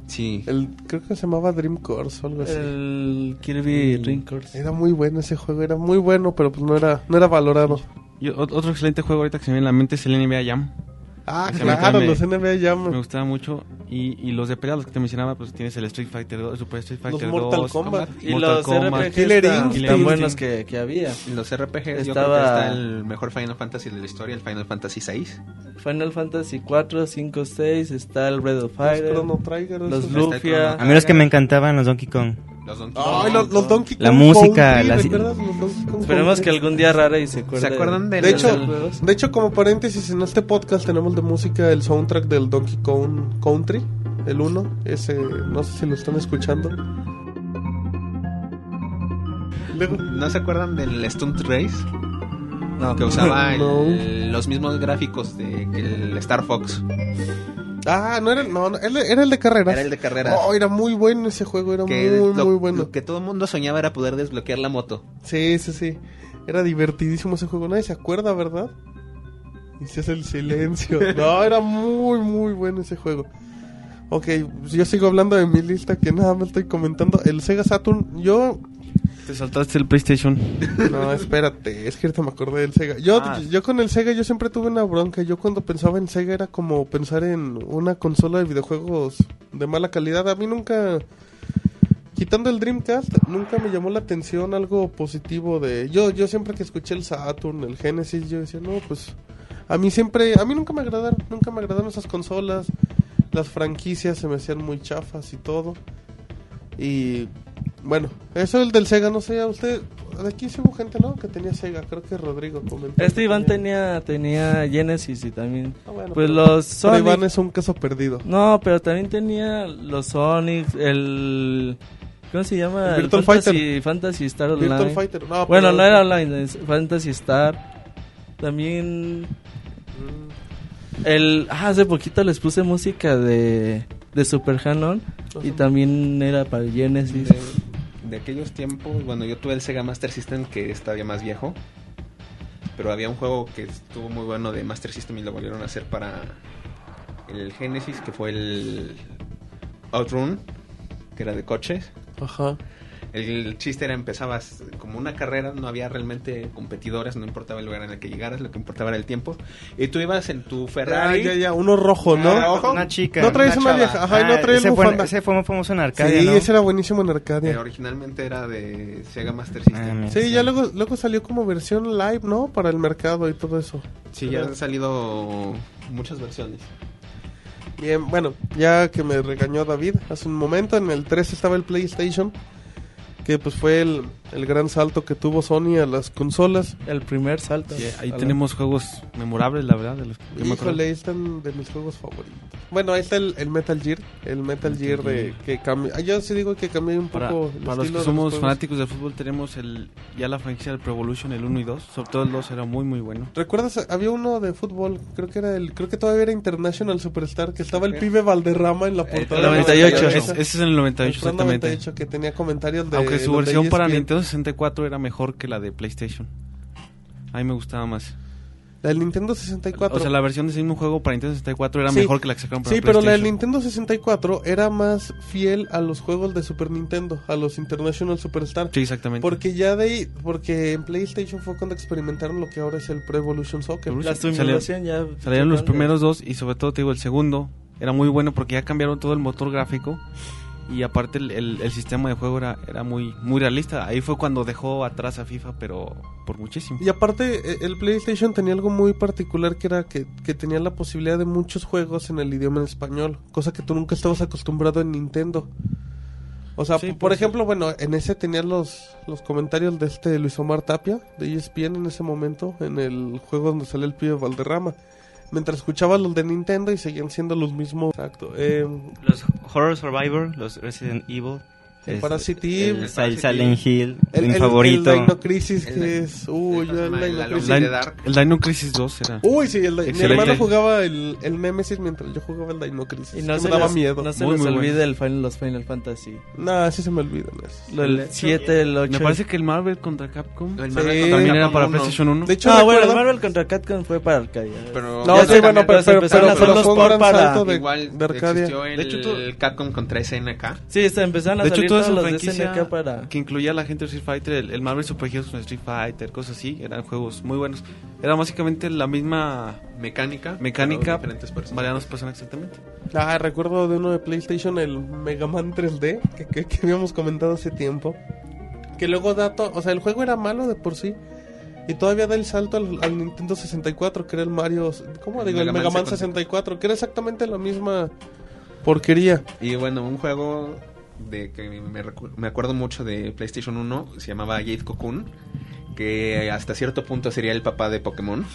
Sí. El, creo que se llamaba Dream Course o algo así. el Kirby Ring Course. Era muy bueno ese juego, era muy bueno, pero pues no era, no era valorado. Y o- otro excelente juego ahorita que se me viene a la mente es el NBA Jam. Ah, Ese claro, los NBA Jam. Me gustaba mucho. Y, y los de pelea, los que te mencionaba, pues tienes el Street Fighter 2, el Super Street Los Fighter Mortal 2. Kombat. Y Mortal los Kombat. RPG Killer tan, Instinct. tan buenos que, que había. Los RPGs, yo Estaba- creo que está el mejor Final Fantasy de la historia, el Final Fantasy VI. Final Fantasy 4, 5, 6, está el Red of Los Fire, Chrono Trigger. los esos. Lufia. A mí los que me encantaban los Donkey Kong. Los Donkey Ay, Kong. los, los Donkey Kong La música, Kong Esperemos Country. que algún día Rara y se acuerde. ¿Se acuerdan de, De los- hecho, juegos? de hecho, como paréntesis, en este podcast tenemos de música el soundtrack del Donkey Kong Country, el 1. Ese, no sé si lo están escuchando. Luego, ¿No se acuerdan del Stunt Race? No, Que usaba el- No. los mismos gráficos de que el Star Fox. Ah, no era, el- no, era el de carreras. Era el de carreras. Oh, era muy bueno ese juego, era que muy, lo, muy bueno. lo que todo el mundo soñaba era poder desbloquear la moto. Sí, sí, sí. Era divertidísimo ese juego. Nadie se acuerda, ¿verdad? Y se hace el silencio. No, era muy, muy bueno ese juego. Ok, yo sigo hablando de mi lista que nada me estoy comentando. El Sega Saturn, yo... Te saltaste el PlayStation. No, espérate, es que ahorita me acordé del Sega. Yo, Ah. yo con el Sega yo siempre tuve una bronca. Yo cuando pensaba en Sega era como pensar en una consola de videojuegos de mala calidad. A mí nunca... Quitando el Dreamcast, nunca me llamó la atención algo positivo de... Yo, yo siempre que escuché el Saturn, el Genesis, yo decía, no, pues... A mí siempre... A mí nunca me agradaron, nunca me agradaron esas consolas. Las franquicias se me hacían muy chafas y todo. Y... Bueno, eso el del Sega, no sé, usted... De aquí sí hubo gente, ¿no? Que tenía Sega, creo que Rodrigo comentó. Este Iván tenía, tenía Genesis y también... Ah, bueno, Pues pero- los pero Sonic... Iván es un caso perdido. No, pero también tenía los Sonic, el... ¿Cómo se llama? El Virtual Fantasy, Fighter. Fantasy Star Online. Virtual Fighter, no, Bueno, pero- no era online, es Fantasy Star. También el... Ah, hace poquito les puse música de, de Super Hanon y también era para Genesis. De, de aquellos tiempos, bueno, yo tuve el Sega Master System que es todavía más viejo. Pero había un juego que estuvo muy bueno de Master System y lo volvieron a hacer para el Genesis, que fue el Outrun, que era de coches. Ajá. El chiste era empezabas como una carrera, no había realmente competidores, no importaba el lugar en el que llegaras, lo que importaba era el tiempo. Y tú ibas en tu Ferrari. Ah, ya, ya, uno rojo, ¿no? Ah, ojo. Una chica. No traes una vieja, ajá, y no Ah, traes ese, fue, ese fue muy famoso en Arcadia, Sí, ¿no? ese era buenísimo en Arcadia. originalmente era de Sega Master Ah, System. mira. Sí, ya luego, luego salió como versión live, ¿no? Para el mercado y todo eso. sí, ya han salido muchas versiones. Bien, bueno, ya que me regañó David hace un momento, en el 3 estaba el PlayStation, que pues fue el, el gran salto que tuvo Sony a las consolas. El primer salto. Sí, ahí A la- tenemos juegos memorables, la verdad. De los que me acuerdo. Híjole, ahí están de mis juegos favoritos. Bueno, ahí está el, el Metal Gear. El Metal Gear de que cambia. ah, Yo sí digo que cambia un Para, poco. el para los que de somos juegos. fanáticos del fútbol, tenemos el ya la franquicia del Pro Evolution, el 1 y 2. Sobre todo el 2 era muy, muy bueno. ¿Recuerdas? Había uno de fútbol, creo que era el, creo que todavía era International Superstar, que estaba el pibe Valderrama en la portada. el 98. Es- ese es en el 98, El exactamente. 98, que tenía comentarios de. Aunque su los de versión para ESPN. Nintendo 64 era mejor que la de PlayStation. A mí me gustaba más. La del Nintendo 64. O sea, la versión de ese mismo juego para Nintendo 64 era Sí. mejor que la que sacaron para Sí, pero la del. Nintendo 64 era más fiel a los juegos de Super Nintendo, a los International Superstar. Sí, exactamente. Porque ya de ahí, porque en PlayStation fue cuando experimentaron lo que ahora es el Pro Evolution Soccer. La simulación ya. Salieron los primeros dos y sobre todo te digo el segundo era muy bueno porque ya cambiaron todo el motor gráfico y aparte el, el- el sistema de juego era, era muy muy realista. Ahí fue cuando dejó atrás a FIFA, pero por muchísimo. Y aparte, eh, el PlayStation tenía algo muy particular que era que, que tenía la posibilidad de muchos juegos en el idioma en español, cosa que tú nunca estabas acostumbrado en Nintendo. O sea, Sí, por pues, ejemplo, bueno, en ese tenía los, los comentarios de este Luis Omar Tapia, de E ESPN en ese momento, en el juego donde sale el pibe Valderrama. Mientras escuchaba los de Nintendo y seguían siendo los mismos. Exacto. Eh, Los Horror Survivor, los Resident Evil. El Parasitive. el El Parasitive. Silent Hill, el, mi el- favorito. El Dino Crisis, que es. Uy, el yo el personaje, Dino la Crisis. El, de Dark. el Dino Crisis 2 era. Uy, sí, el, mi hermano jugaba el, el Nemesis mientras yo jugaba el Dino Crisis. Y no se me daba les, miedo. No se Muy, les muy olvide bueno. el final, los Final Fantasy. Nah, sí se me. Lo, el 7, el 8. Me parece que el Marvel contra Capcom El Sí, Marvel contra también era para 1. PlayStation 1. De hecho, Ah, bueno, el Marvel contra Capcom fue para Arcadia. Pero No, ya sí, se bueno, pero, pero, empezaron pero, a hacer pero los fue un gran para- salto de, Arcadia. hecho, el Capcom contra SNK. Sí, se empezaron a salir toda de franquicia para... que incluía la gente de Street Fighter, el, el Marvel Super Heroes con Street Fighter, cosas así, eran juegos muy buenos. Era básicamente la misma Mecánica. mecánica, diferentes personas. variando las personas exactamente. Ah, recuerdo de uno de PlayStation, el Mega Man 3D, que, que, que habíamos comentado hace tiempo. Que luego da O sea, el juego era malo de por sí. Y todavía da el salto al, al Nintendo 64, que era el Mario. ¿Cómo digo? El Mega Mega Man Man 64, que era exactamente la misma porquería. Y bueno, un juego de que me, me acuerdo mucho de PlayStation 1 se llamaba Jade Cocoon, que hasta cierto punto sería el papá de Pokémon.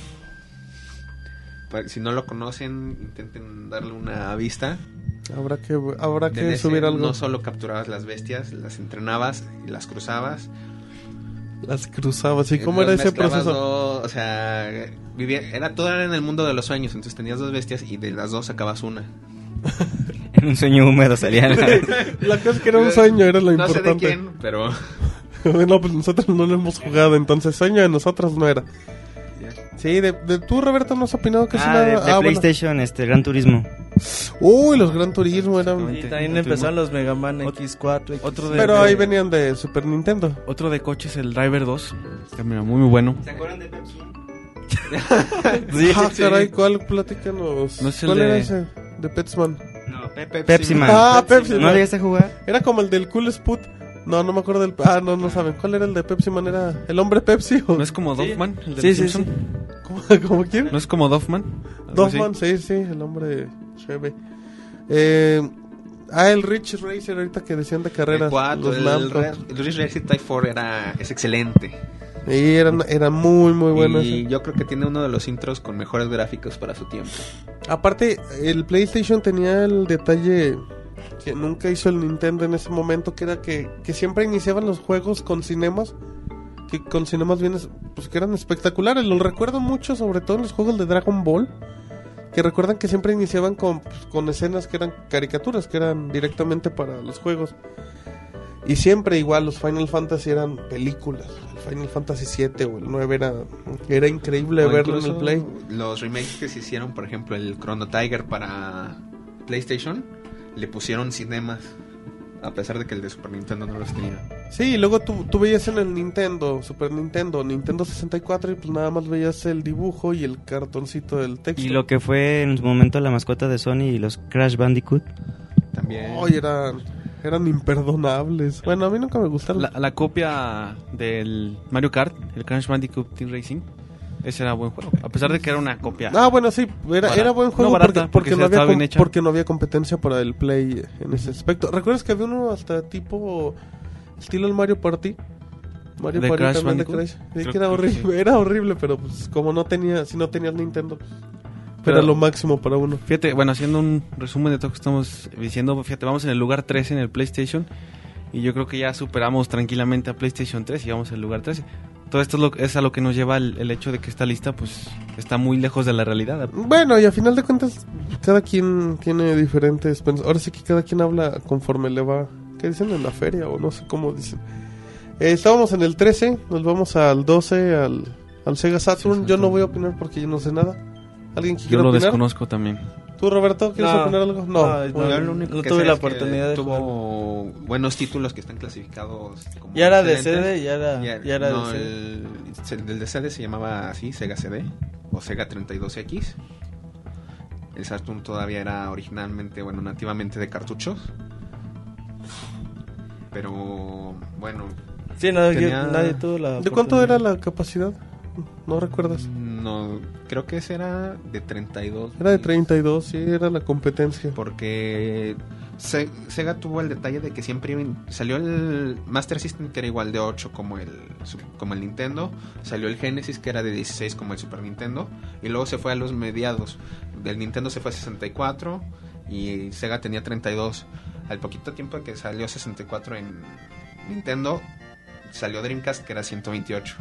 Si no lo conocen, intenten darle una vista. Habrá que, habrá que ese subir algo. No solo capturabas las bestias, las entrenabas y las cruzabas. Las cruzabas. ¿Y Eh, cómo era ese proceso? dos, o sea, vivía, era todo era en el mundo de los sueños. Entonces tenías dos bestias y de las dos sacabas una. En un sueño húmedo salían. La cosa es que era un sueño, era lo no sé importante. de quién, pero no, pues nosotros no lo hemos jugado, entonces sueño de nosotros no era. Sí, de, de tú, Roberto, no has opinado casi ah, nada. de, de Ah, bueno. PlayStation, este, Gran Turismo. Uy, los Gran Turismo eran. Y también empezaron los Mega Man X4. Otro de- Pero ahí venían de Super Nintendo. Otro de coches, el Driver 2, también era muy, muy bueno. ¿Se acuerdan de Pepsi? ah, caray, ¿cuál? Platícanos. No el ¿Cuál era de- ese? De Petsman. No, Pepsi, Man. Ah, Pepsi ¿No Man. llegaste a jugar? Era como el del Cool Sput. No, no me acuerdo del. Ah, no, no saben. ¿Cuál era el de Pepsi Man? ¿Era el hombre Pepsi o.? ¿No es como Doffman? El de Sí, sí, Simpson? ¿Cómo, ¿Cómo quién? ¿No es como Doffman? Doffman, sí, sí, el hombre Chevy. Eh, ah, el Rich Racer, ahorita que decían de carreras. el 4, los el. Red- el Ridge Racer Type 4 era, es excelente. Sí, eran, eran muy, muy y yo creo que tiene uno de los intros con mejores gráficos para su tiempo. Aparte, el PlayStation tenía el detalle que nunca hizo el Nintendo en ese momento, que era que, que siempre iniciaban los juegos con cinemas, que con cinemas bien, es- pues que eran espectaculares. Los recuerdo mucho, sobre todo en los juegos de Dragon Ball, que recuerdan que siempre iniciaban con, pues, con escenas que eran caricaturas, que eran directamente para los juegos. Y siempre igual los Final Fantasy eran películas. Final Fantasy 7 o el 9 era, era increíble O verlo en el Play. Los remakes que se hicieron, por ejemplo, el Chrono Tiger para PlayStation, le pusieron cinemas. A pesar de que el de Super Nintendo no los tenía. Sí, y luego tú, tú veías en el Nintendo, Super Nintendo, Nintendo 64 y pues nada más veías el dibujo y el cartoncito del texto. Y lo que fue en su momento la mascota de Sony y los Crash Bandicoot. También. Ay, eran, eran imperdonables. Bueno, a mí nunca me gustaron. La, la copia del Mario Kart, el Crash Bandicoot Team Racing, ese era buen juego. A pesar de que era una copia. Ah, bueno, sí, era, buen juego No barata, porque, porque porque no había bien hecha. porque no había competencia para el Play en ese aspecto. ¿Recuerdas que había uno hasta tipo estilo el Mario Party? Mario ¿De Party Crash también de Bandicoot? Crash. Sí, Creo que era que horrible, sí. era horrible, pero pues como no tenía, si no tenías Nintendo, pues, Pero- era lo máximo para uno. Fíjate, bueno, haciendo un resumen de todo lo que estamos diciendo, fíjate, vamos en el lugar 13 en el PlayStation y yo creo que ya superamos tranquilamente a PlayStation 3 y vamos en el lugar 13. Todo esto es, lo, es a lo que nos lleva el, el hecho de que esta lista pues está muy lejos de la realidad. Bueno, y a final de cuentas, cada quien tiene diferentes... Ahora sí que cada quien habla conforme le va... ¿Qué dicen en la feria? O no sé cómo dicen. Eh, estábamos en el 13, nos vamos al 12, al, al Sega Saturn. Yo no voy a opinar porque yo no sé nada. ¿Alguien que Yo lo opinar? desconozco también. ¿Tú, Roberto, quieres No. opinar algo? No. No, Bueno, Yo lo único no que tuve la oportunidad de tuvo buenos títulos que están clasificados como Ya era de. CD, ya era, Ya- ya era no, de CD. el, el, de CD se llamaba así, Sega CD o Sega 32X. El Saturn todavía era originalmente, bueno, nativamente de cartuchos. Pero bueno, Sí, Tenía- nadie tuvo la ¿De cuánto era la capacidad? ¿No recuerdas? no creo que ese era de 32. Era de 32, sí, era la competencia. Porque Se- Sega tuvo el detalle de que siempre salió el Master System que era igual de 8 como el, como el Nintendo, salió el Genesis que era de 16 como el Super Nintendo, y luego se fue a los mediados. Del Nintendo se fue a 64 y Sega tenía 32. Al poquito tiempo que salió 64 en Nintendo, salió Dreamcast que era 128.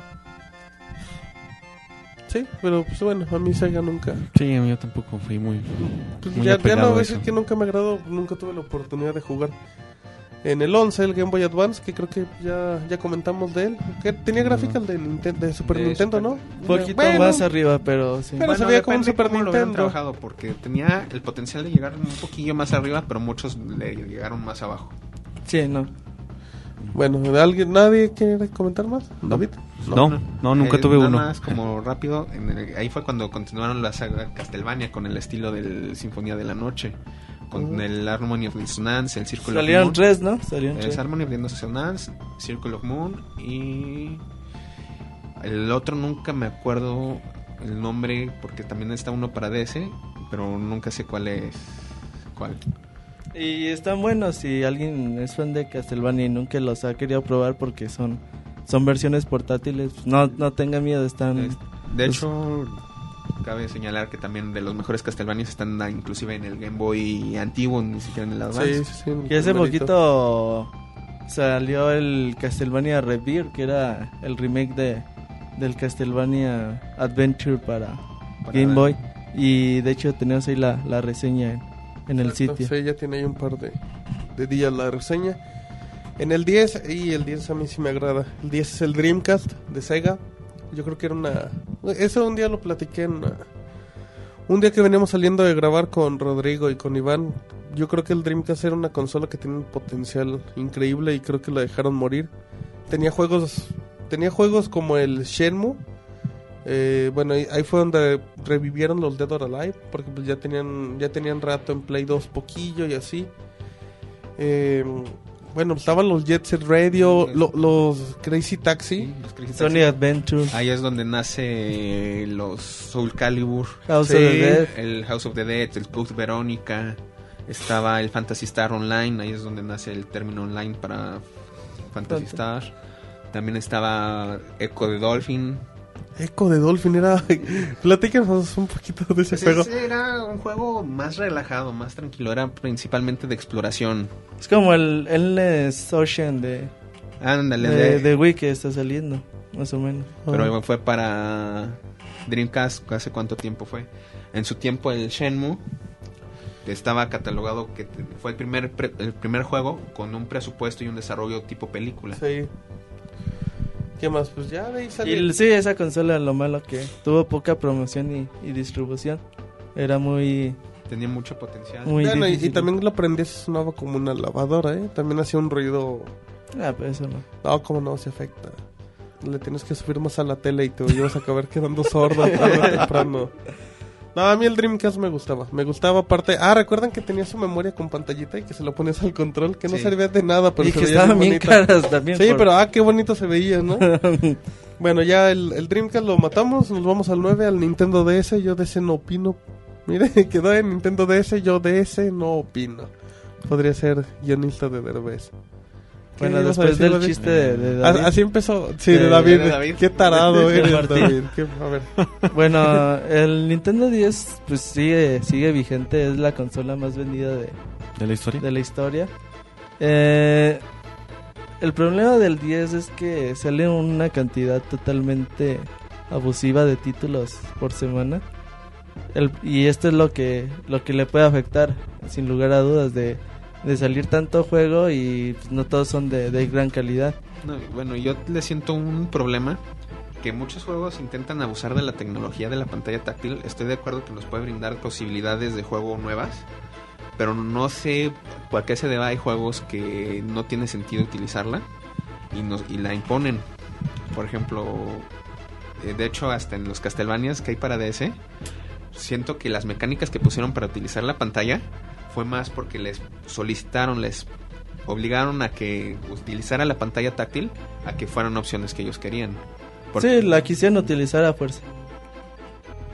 Sí, pero pues bueno, a mí Sega nunca. Sí, yo tampoco fui muy... Pues Muy ya, ya no a voy a decir que nunca me agradó, nunca tuve la oportunidad de jugar. En el 11, el Game Boy Advance, que creo que ya, ya comentamos de él. Que tenía gráfica el de, de Super De Nintendo, Super- ¿no? Un poquito Bueno, más arriba, pero sí. Pero se veía como un Super cómo lo Nintendo. trabajado, porque tenía el potencial de llegar un poquillo más arriba, pero muchos le llegaron más abajo. Sí, no. Bueno, ¿alguien, ¿nadie quiere comentar más? ¿David? No, no, nunca Eh, tuve nada uno. más como rápido, en el- ahí fue cuando continuaron la saga Castlevania con el estilo del Sinfonía de la Noche, con el Harmony of Dissonance, el Círculo Salieron of Moon. tres, ¿no? Salieron Es tres. Harmony of Dissonance, Circle of Moon y el otro nunca me acuerdo el nombre porque también está uno para DS, pero nunca sé cuál es cuál. Y están buenos si alguien es fan de Castlevania y nunca los ha querido probar porque son son versiones portátiles. No, no tenga miedo, están... Es- De pues- hecho, cabe señalar que también de los mejores Castlevanias están ah, inclusive en el Game Boy antiguo, ni siquiera en el Advance. Sí, sí, sí. Y hace poquito salió el Castlevania Rebirth, que era el remake de del Castlevania Adventure para, Para- Game Boy. Y de hecho tenemos ahí la, la reseña en, el Exacto, sitio. Sí, ya tiene ahí un par de, de días la reseña. En el 10, y el 10 a mí sí me agrada. El 10 es el Dreamcast de Sega. Yo creo que era una. Eso un día lo platiqué en. una- Un día que veníamos saliendo de grabar con Rodrigo y con Iván. Yo creo que el Dreamcast era una consola que tenía un potencial increíble y creo que la dejaron morir. Tenía juegos. Tenía juegos como el Shenmue. Eh, bueno, ahí, fue donde revivieron los Dead or Alive, porque pues ya tenían ya tenían rato en Play 2 poquillo y así. Eh, bueno, estaban los Jet Set Radio, lo- los Crazy Taxi. Sí, los Crazy Sony Taxi. Adventure, Ahí es donde nace los Soul Calibur, House Sí. of the Dead. el House of the Dead, el Code Verónica, estaba el Fantasy Star Online, ahí es donde nace el término online para Fantasy Fant- Star. También estaba Echo de Dolphin. Echo de Dolphin era. Platícanos un poquito de ese Pues juego. ese era un juego más relajado, más tranquilo, era principalmente de exploración. Es como el Endless Ocean de, Ándale, de, de- de Wii que está saliendo, más o menos. pero fue para Dreamcast, ¿hace cuánto tiempo fue? En su tiempo el Shenmue estaba catalogado que te- fue el primer pre- el primer juego con un presupuesto y un desarrollo tipo película. Sí. ¿Qué más? Pues ya de ahí salió. sí, esa consola lo malo que tuvo poca promoción y, y distribución. Era muy... Tenía mucho potencial. Muy Bueno, y, y también lo aprendí, sonaba como una lavadora, ¿eh? También hacía un ruido. Ah, pues eso no. No, como no, se afecta. Le tienes que subir más a la tele y te ibas a acabar quedando sordo tarde o temprano. No, a mí el Dreamcast me gustaba. Me gustaba aparte. Ah, ¿recuerdan que tenía su memoria con pantallita y que se lo ponías al control? Que no Sí. servía de nada, pero y se que veía estaban bien bonita. caras también. Sí, por- pero ah, qué bonito se veía, ¿no? bueno, ya el, el Dreamcast lo matamos, nos vamos al 9, al Nintendo DS, yo de ese no opino. Mire, quedó en Nintendo DS, yo de ese no opino. Podría ser guionista de Derbez. ¿Qué Bueno, después decir, del David? chiste de, de Ah, David. Así empezó. Sí, de, De- David. de David. Qué tarado De eres, Martín. David. Qué- a ver. Bueno, el Nintendo 10 pues sigue sigue vigente, es la consola más vendida de, ¿De la historia? de la historia. Eh, el problema del 10 es que sale una cantidad totalmente abusiva de títulos por semana. El- y esto es lo que lo que le puede afectar, sin lugar a dudas, de, de salir tanto juego y pues, no todos son de, de gran calidad. No, bueno, yo le siento un problema que muchos juegos intentan abusar de la tecnología de la pantalla táctil. Estoy de acuerdo que nos puede brindar posibilidades de juego nuevas, pero no sé por qué se deba. Hay juegos que no tiene sentido utilizarla y, nos, y la imponen. Por ejemplo, eh, de hecho, hasta en los Castlevanias que hay para DS, siento que las mecánicas que pusieron para utilizar la pantalla fue más porque les solicitaron, les obligaron a que utilizara la pantalla táctil a que fueran opciones que ellos querían. Porque- Sí, la quisieron utilizar a fuerza.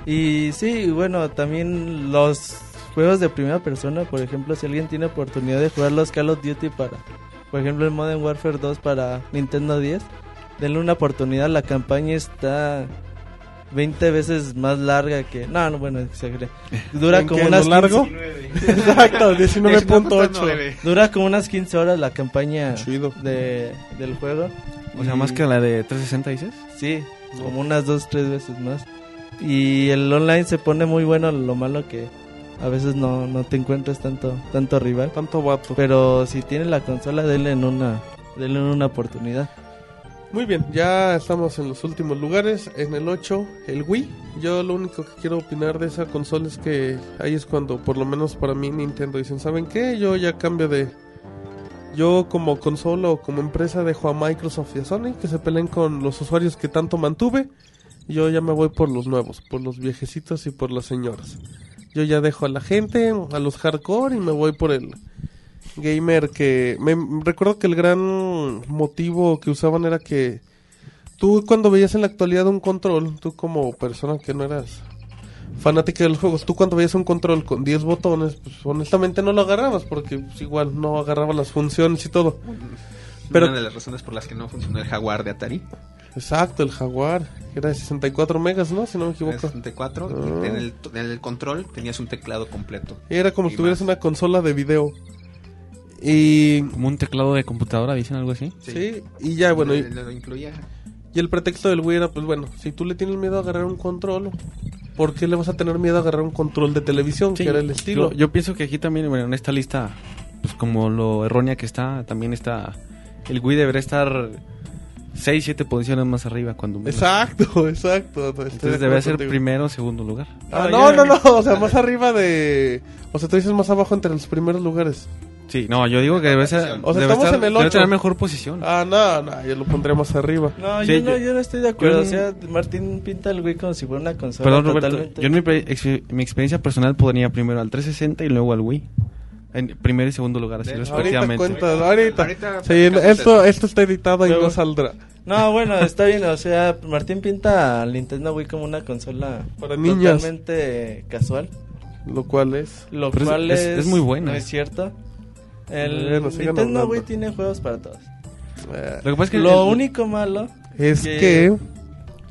Y sí, bueno, también los juegos de primera persona, por ejemplo, si alguien tiene oportunidad de jugar los Call of Duty para, por ejemplo, el Modern Warfare 2 para Nintendo 10, denle una oportunidad, la campaña está 20 veces más larga que... No, no, bueno, exageré. Dura ¿En como qué, unas largo? 15 Exacto, 19.8. Dura como unas 15 horas la campaña Chido. de, del juego. O sea, Y- más que la de 360, dices. Sí, como unas dos, tres veces más. Y el online se pone muy bueno, lo malo que a veces no, no te encuentras tanto, tanto rival. Tanto vato. Pero si tiene la consola, denle en una, denle en una oportunidad. Muy bien, ya estamos en los últimos lugares. En el 8, el Wii. Yo lo único que quiero opinar de esa consola es que ahí es cuando, por lo menos para mí, Nintendo dicen, ¿saben qué? Yo ya cambio de... Yo como consola o como empresa dejo a Microsoft y a Sony que se peleen con los usuarios que tanto mantuve. Yo ya me voy por los nuevos, por los viejecitos y por las señoras. Yo ya dejo a la gente, a los hardcore y me voy por el gamer que... Me recuerdo que el gran motivo que usaban era que tú cuando veías en la actualidad un control, tú como persona que no eras fanática de los juegos, tú cuando veías un control con 10 botones, pues honestamente no lo agarrabas porque pues, igual no agarraba las funciones y todo. Pero- Una de las razones por las que no funcionó el Jaguar de Atari. Exacto, el Jaguar, era de 64 megas, ¿no? Si no me Era equivoco. 64 Ah. y en el, en el control tenías un teclado completo. Era como si tuvieras más. una consola de video. Y Como un teclado de computadora, dicen algo así. sí, y ya bueno, y, lo, lo incluía. y el pretexto del Wii era pues bueno, si tú le tienes miedo a agarrar un control, ¿por qué le vas a tener miedo a agarrar un control de televisión, Sí, que era el estilo? Yo, yo pienso que aquí también, bueno, en esta lista, pues como lo errónea que está, también está. El Wii debería estar 6, 7 posiciones más arriba cuando menos. Exacto, exacto. Entonces debería ser contigo. primero o segundo lugar. Ah, Ah, no, no, no, o sea, más arriba de... O sea, tú dices más abajo entre los primeros lugares. Sí, no, yo digo que debe ser. O sea, debe estamos estar- en el debe ocho. tener mejor posición. Ah, no, no, yo lo pondré más arriba. No, Sí, yo, no, yo- yo no estoy de acuerdo. yo- O sea, Martín pinta el Wii como si fuera una consola Perdón, Roberto. totalmente... Yo en mi, pre- ex- mi experiencia personal pondría primero al 360 y luego al Wii. En primer y segundo lugar, así respectivamente. cuentas, ahorita. Ahorita Sí, esto, esto está editado y Luego- no saldrá. No, bueno, está bien, o sea, Martín pinta al Nintendo Wii como una consola Para totalmente casual, Lo cual es... lo Pero es- cual es- es, es muy buena. No es cierto. El Nintendo. Wii tiene juegos para todos. eh, Lo que pasa es que Lo el- único malo es que- que...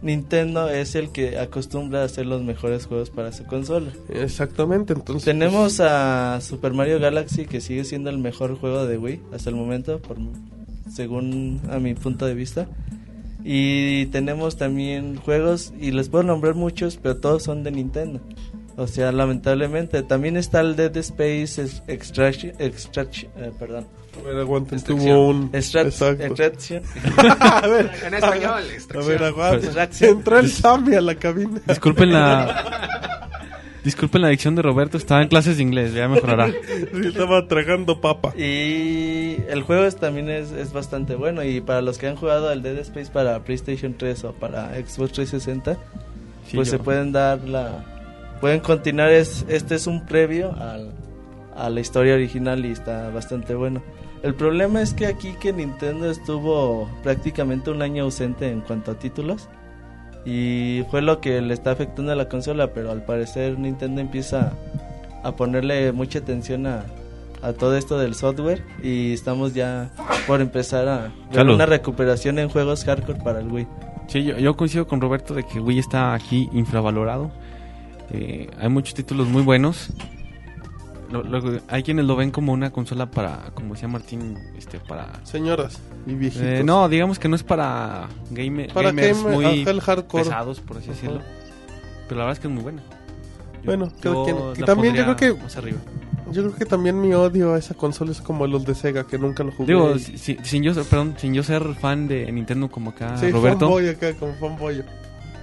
Nintendo es el que acostumbra a hacer los mejores juegos para su consola. Exactamente, entonces... Tenemos a Super Mario Galaxy que sigue siendo el mejor juego de Wii hasta el momento, por, según a mi punto de vista. Y tenemos también juegos, y les puedo nombrar muchos, pero todos son de Nintendo. O sea, lamentablemente. También está el Dead Space Ex- Extraction. Extraction eh, perdón. A ver, aguanten, tuvo un... Extraction. a ver, En español, a extracción. ver. Extracción. Entró el Sammy a la cabina. Disculpen la. Disculpen la dicción de Roberto, estaba en clases de inglés, ya mejorará. Sí, Estaba tragando papa. Y el juego es- también es, es bastante bueno. Y para los que han jugado al Dead Space para PlayStation 3 o para Xbox 360, Sí, pues yo- se pueden dar la. Pueden continuar. Es, este es un previo al, a la historia original y está bastante bueno. El problema es que aquí que Nintendo estuvo prácticamente un año ausente en cuanto a títulos. Y fue lo que le está afectando a la consola. Pero al parecer Nintendo empieza a ponerle mucha atención a, a todo esto del software y estamos ya por empezar a ver una recuperación en juegos hardcore para el Wii. Sí, yo, yo coincido con Roberto de que Wii está aquí infravalorado. Eh, hay muchos títulos muy buenos. Lo- lo- hay quienes lo ven como una consola para, como decía Martín, este, para... Señoras y viejitos. Eh, no, digamos que no es para game, Para gamers gamer, muy el hardcore. pesados, por así decirlo. Pero la verdad es que es muy buena. Bueno. Y la también yo creo que- Más arriba. Yo creo que también mi odio a esa consola es como los de Sega, que nunca lo jugué. Digo, si- si- sin, yo, perdón, sin yo ser fan de Nintendo como acá sí, Roberto, fanboy acá, como fanboy.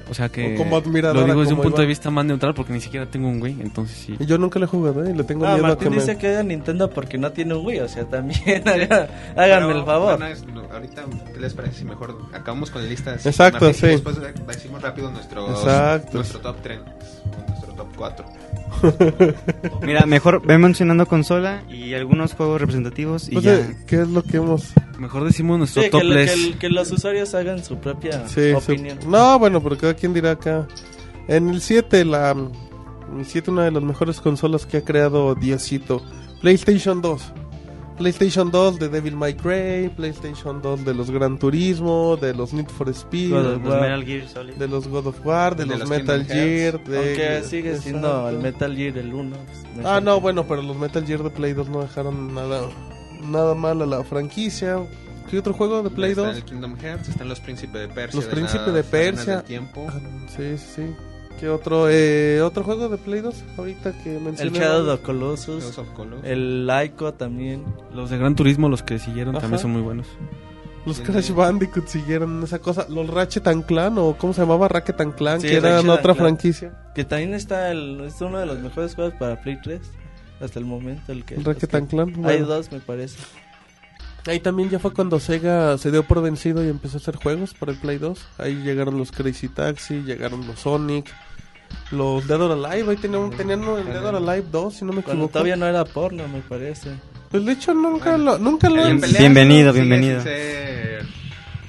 O sea que o como admiradora, lo digo desde un punto de vista más neutral porque ni siquiera tengo un Wii, entonces sí. Y yo nunca le he jugado, ¿eh? Y le tengo Ah, miedo a Martín que me... dice que odia Nintendo porque no tiene un Wii, o sea, también háganme el favor. bueno, es- no, ahorita, ¿qué les parece si mejor acabamos con la lista? de Exacto, y sí. Después de- decimos rápido nuestro, Exacto. nuestro top 3, nuestro top 4. Mira, mejor ve mencionando consola y algunos juegos representativos y ya. ¿Qué es lo que hemos...? Mejor decimos nuestro Sí, top que, lo- que list. el- que los usuarios hagan su propia Sí, opinión. No, bueno, pero cada quien dirá acá. En el 7, la... El 7, una de las mejores consolas que ha creado Diosito. PlayStation 2. PlayStation 2 de Devil May Cry, PlayStation 2 de los Gran Turismo, de los Need for Speed, God of War. Metal Gear Solid. de los God of War, de, De los, los Metal Kingdom Gear. De... Aunque sigue siendo el Metal Gear el 1. pues, Ah, no, bueno, pero los Metal Gear de Play 2 no dejaron nada, nada mal a la franquicia. ¿Qué otro juego de Play Está 2? el Kingdom Hearts, están los Príncipes de Persia. Los de Príncipes de Persia. del tiempo. Ah, sí, sí, sí. ¿Qué otro? Eh, ¿Otro juego de Play 2? Ahorita que mencioné. El Shadow of. Colossus. Shadows of Colossus. El Laiko también. Los de Gran Turismo, los que siguieron, Ajá. también son muy buenos. Los Crash Bandicoot siguieron esa cosa. Los Ratchet and Clan, o ¿cómo se llamaba? Racket and Clan, Sí, que eran Ratchet and otra Clan. franquicia. Que también está el, es uno de los mejores juegos para Play 3. Hasta el momento. El que, Racket que- and Clan. Hay bueno. dos, me parece. Ahí también ya fue cuando Sega se dio por vencido y empezó a hacer juegos para el Play 2. Ahí llegaron los Crazy Taxi, llegaron los Sonic, los Dead or Alive. Ahí tenían, tenían el Dead or Alive 2, si no me Cuando equivoco. todavía no era porno, me parece. Pues de hecho nunca lo, nunca lo peleas, bienvenido, bienvenido. ser-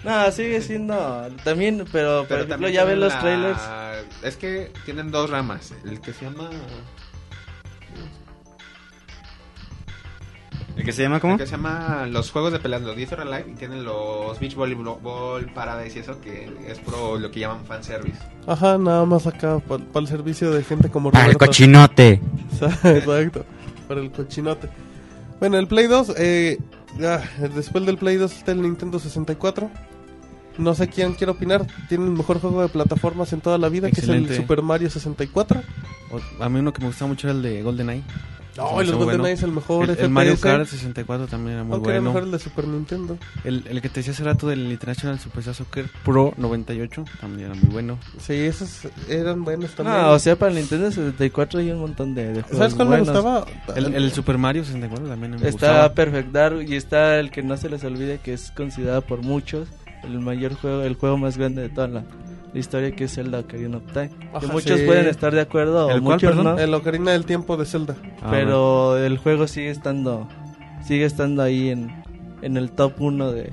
No, sigue siendo. También, pero, por Pero ejemplo, también ya ven los la- trailers. Es que tienen dos ramas. El que se llama. ¿El que se llama cómo? El que se llama los juegos de peleas, los Death or Alive, y tienen los Beach Volleyball Paradise y eso, que es pro lo que llaman fanservice. Ajá, nada más acá para el servicio de gente como Para el cochinote. Exacto, para el cochinote. Bueno, el Play 2, eh, ah, después del Play 2 está el Nintendo 64. No sé quién quiere opinar. Tiene el mejor juego de plataformas en toda la vida, que es el Super Mario 64. O- a mí uno que me gustaba mucho era el de GoldenEye. No, el me GoldenEye bueno. es el mejor El, el Mario Kart 64 también era muy aunque era bueno. mejor el de Super Nintendo. El, el que te decía hace rato del International Super Soccer Pro 98 también era muy bueno. Sí, esos eran buenos también. No, o sea, para el Nintendo 64 hay un montón de, de juegos. ¿Sabes cuál me buenos. gustaba? El, el Super Mario 64 también me Está gustaba. Perfect Dark y está el que no se les olvide que es considerado por muchos el mayor juego, el juego más grande de toda la, la historia que es Zelda Ocarina of Time. que Ajá, muchos sí. pueden estar de acuerdo o ¿El cuál, muchos perdón? no, El Ocarina del Tiempo de Zelda. Ah, pero el juego sigue estando sigue estando ahí en, en el top 1 de,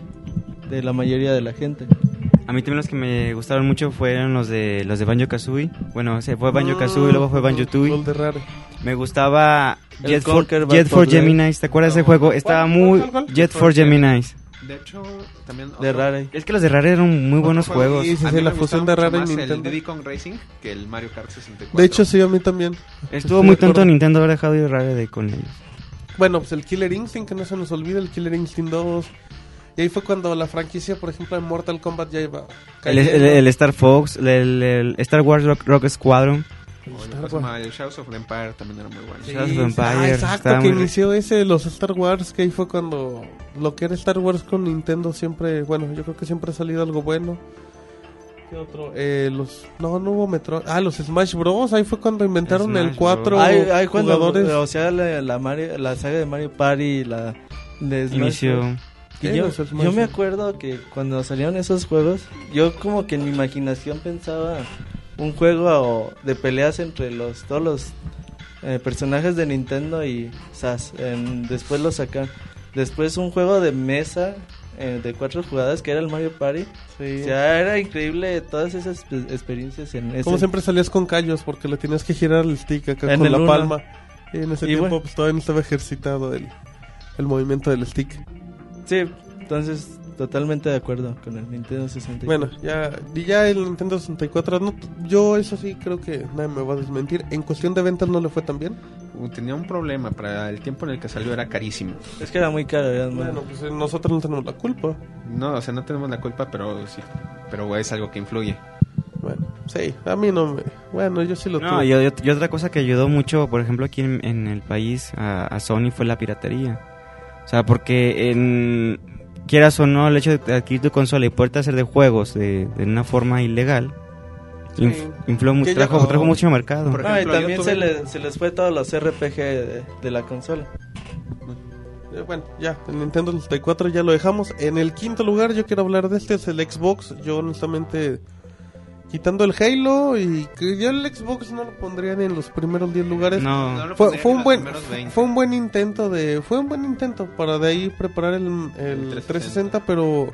de la mayoría de la gente. A mí también los que me gustaron mucho fueron los de los de Banjo Kazooie. Bueno, se fue Banjo Ah, Kazooie, luego fue Banjo Tooie. Me gustaba Jet for, Jet for. Gemini. ¿Te acuerdas de ese No. juego? Estaba ¿Cuál, muy cuál, cuál? Jet for Gemini. De hecho, también. De otro- Rare. Es que los de Rare eran muy buenos juegos. Sí, sí, a sí, la fusión de Rare y Nintendo. El Diddy Kong Racing que el Mario Kart 64. De hecho, sí, a mí también. Estuvo muy de tonto Nintendo haber dejado ir Rare de con ellos. Bueno, pues el Killer Instinct, que no se nos olvide, el Killer Instinct 2. Y ahí fue cuando la franquicia, por ejemplo, en Mortal Kombat ya iba El, el- el Star Fox, el, el Star Wars Rock, Rock Squadron. El Shadows of the Empire también era muy bueno. Sí, Shadows of sí. Empire, Ah, exacto, que muy- inició ese, los Star Wars, que ahí fue cuando lo que era Star Wars con Nintendo siempre, bueno, yo creo que siempre ha salido algo bueno. ¿Qué otro? Eh, los, no, no hubo Metro. Ah, los Smash Bros. Ahí fue cuando inventaron Smash el 4 Hay, hay cuando, jugadores. o sea, la, la, Mario- la saga de Mario Party, la de Smash Inició. Bros. Y Sí, yo, yo me acuerdo que cuando salieron esos juegos, yo como que en mi imaginación pensaba un juego de peleas entre los todos los eh, personajes de Nintendo y SAS. En- después lo sacaron. Después un juego de mesa eh, de cuatro jugadas que era el Mario Party. Sí. O sea, era increíble todas esas pe- experiencias en ese. Como siempre salías con callos porque le tenías que girar el stick acá En con la uno. palma. Y en ese Y tiempo bueno. pues, todavía no estaba ejercitado el, el movimiento del stick. Sí, entonces totalmente de acuerdo con el Nintendo 64. Bueno, ya, y ya el Nintendo 64, no, yo eso sí creo que nadie me va a desmentir. En cuestión de ventas no le fue tan bien. Uh, Tenía un problema, para el tiempo en el que salió era carísimo. Es que era muy caro, era Bueno, pues eh, nosotros no tenemos la culpa. No, o sea, no tenemos la culpa, pero sí. Pero es algo que influye. Bueno, sí, a mí no me... Bueno, yo sí lo No, tuve. y, y- y otra cosa que ayudó mucho, por ejemplo, aquí en, en el país a, a Sony fue la piratería. O sea, porque en, quieras o no, el hecho de adquirir tu consola y poder hacer de juegos de, de una forma ilegal, Sí. inf- infló mucho, trajo, mucho mercado. Por Ah, y también tuve- se, le- se les fue todos los RPG de, de la consola. Eh, bueno, ya, el Nintendo 64 ya lo dejamos. En el quinto lugar yo quiero hablar de este, es el Xbox. Yo honestamente, quitando el Halo y que yo el Xbox no lo pondría ni en los primeros 10 lugares. No, No lo Fue, pondría fue en un los buen primeros 20. fue un buen intento de fue un buen intento para de ahí preparar el, el 360, 360 pero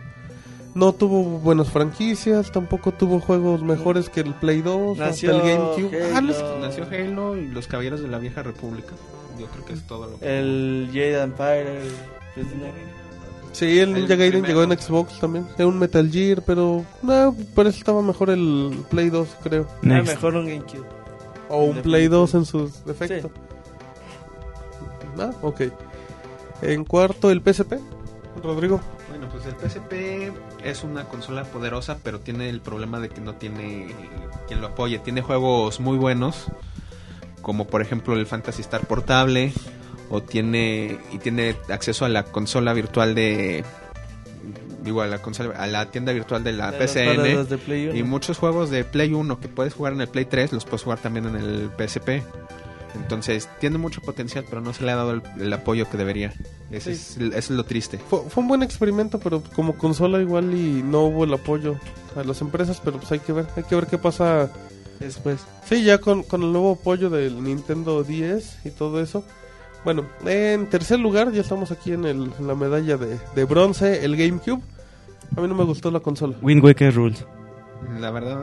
no tuvo buenas franquicias tampoco tuvo juegos mejores que el Play 2 Nació hasta el GameCube Ah, Halo. Nació Halo y los Caballeros de la Vieja República. Yo creo que es todo lo que... El Jade Empire. el. Sí el El Ninja Gaiden primero. llegó en Xbox también era un Metal Gear pero no parece estaba mejor el Play 2 creo Era next. mejor un GameCube. o un. Play 2 en sus defectos ah ok en cuarto el PSP Rodrigo Bueno, pues el PSP es una consola poderosa, pero tiene el problema de que no tiene quien lo apoye. Tiene juegos muy buenos, como por ejemplo el Fantasy Star portable, o tiene y tiene acceso a la consola virtual de digo a la consola a la tienda virtual de la De PCN de Play y muchos juegos de Play 1 que puedes jugar en el Play 3 los puedes jugar también en el PSP. Entonces, tiene mucho potencial, pero no se le ha dado el, el apoyo que debería. Ese Sí. es lo triste. Fue, fue un buen experimento, pero como consola igual y no hubo el apoyo a las empresas, pero pues hay que ver, hay que ver qué pasa. Después. Sí, ya con, con el nuevo apoyo del Nintendo 10 y todo eso. Bueno, en tercer lugar, ya estamos aquí en, el, en la medalla de, de bronce, el GameCube. A mí no me gustó la consola. Wind Waker Rules. La verdad,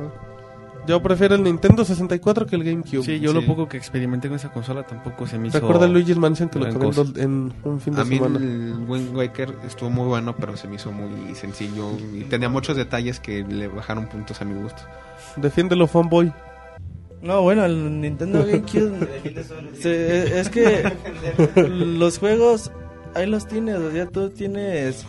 Yo prefiero el Nintendo 64 que el GameCube. Sí, yo Sí. lo poco que experimenté con esa consola tampoco se me hizo... Recuerda Luigi's Mansion que lo acabé en, un fin de a mí semana. el Wind Waker estuvo muy bueno, pero se me hizo muy sencillo y tenía muchos detalles que le bajaron puntos a mi gusto. Defiéndelo, fanboy. No, bueno, el Nintendo GameCube. se- es que los juegos, ahí los tienes. O sea, tú tienes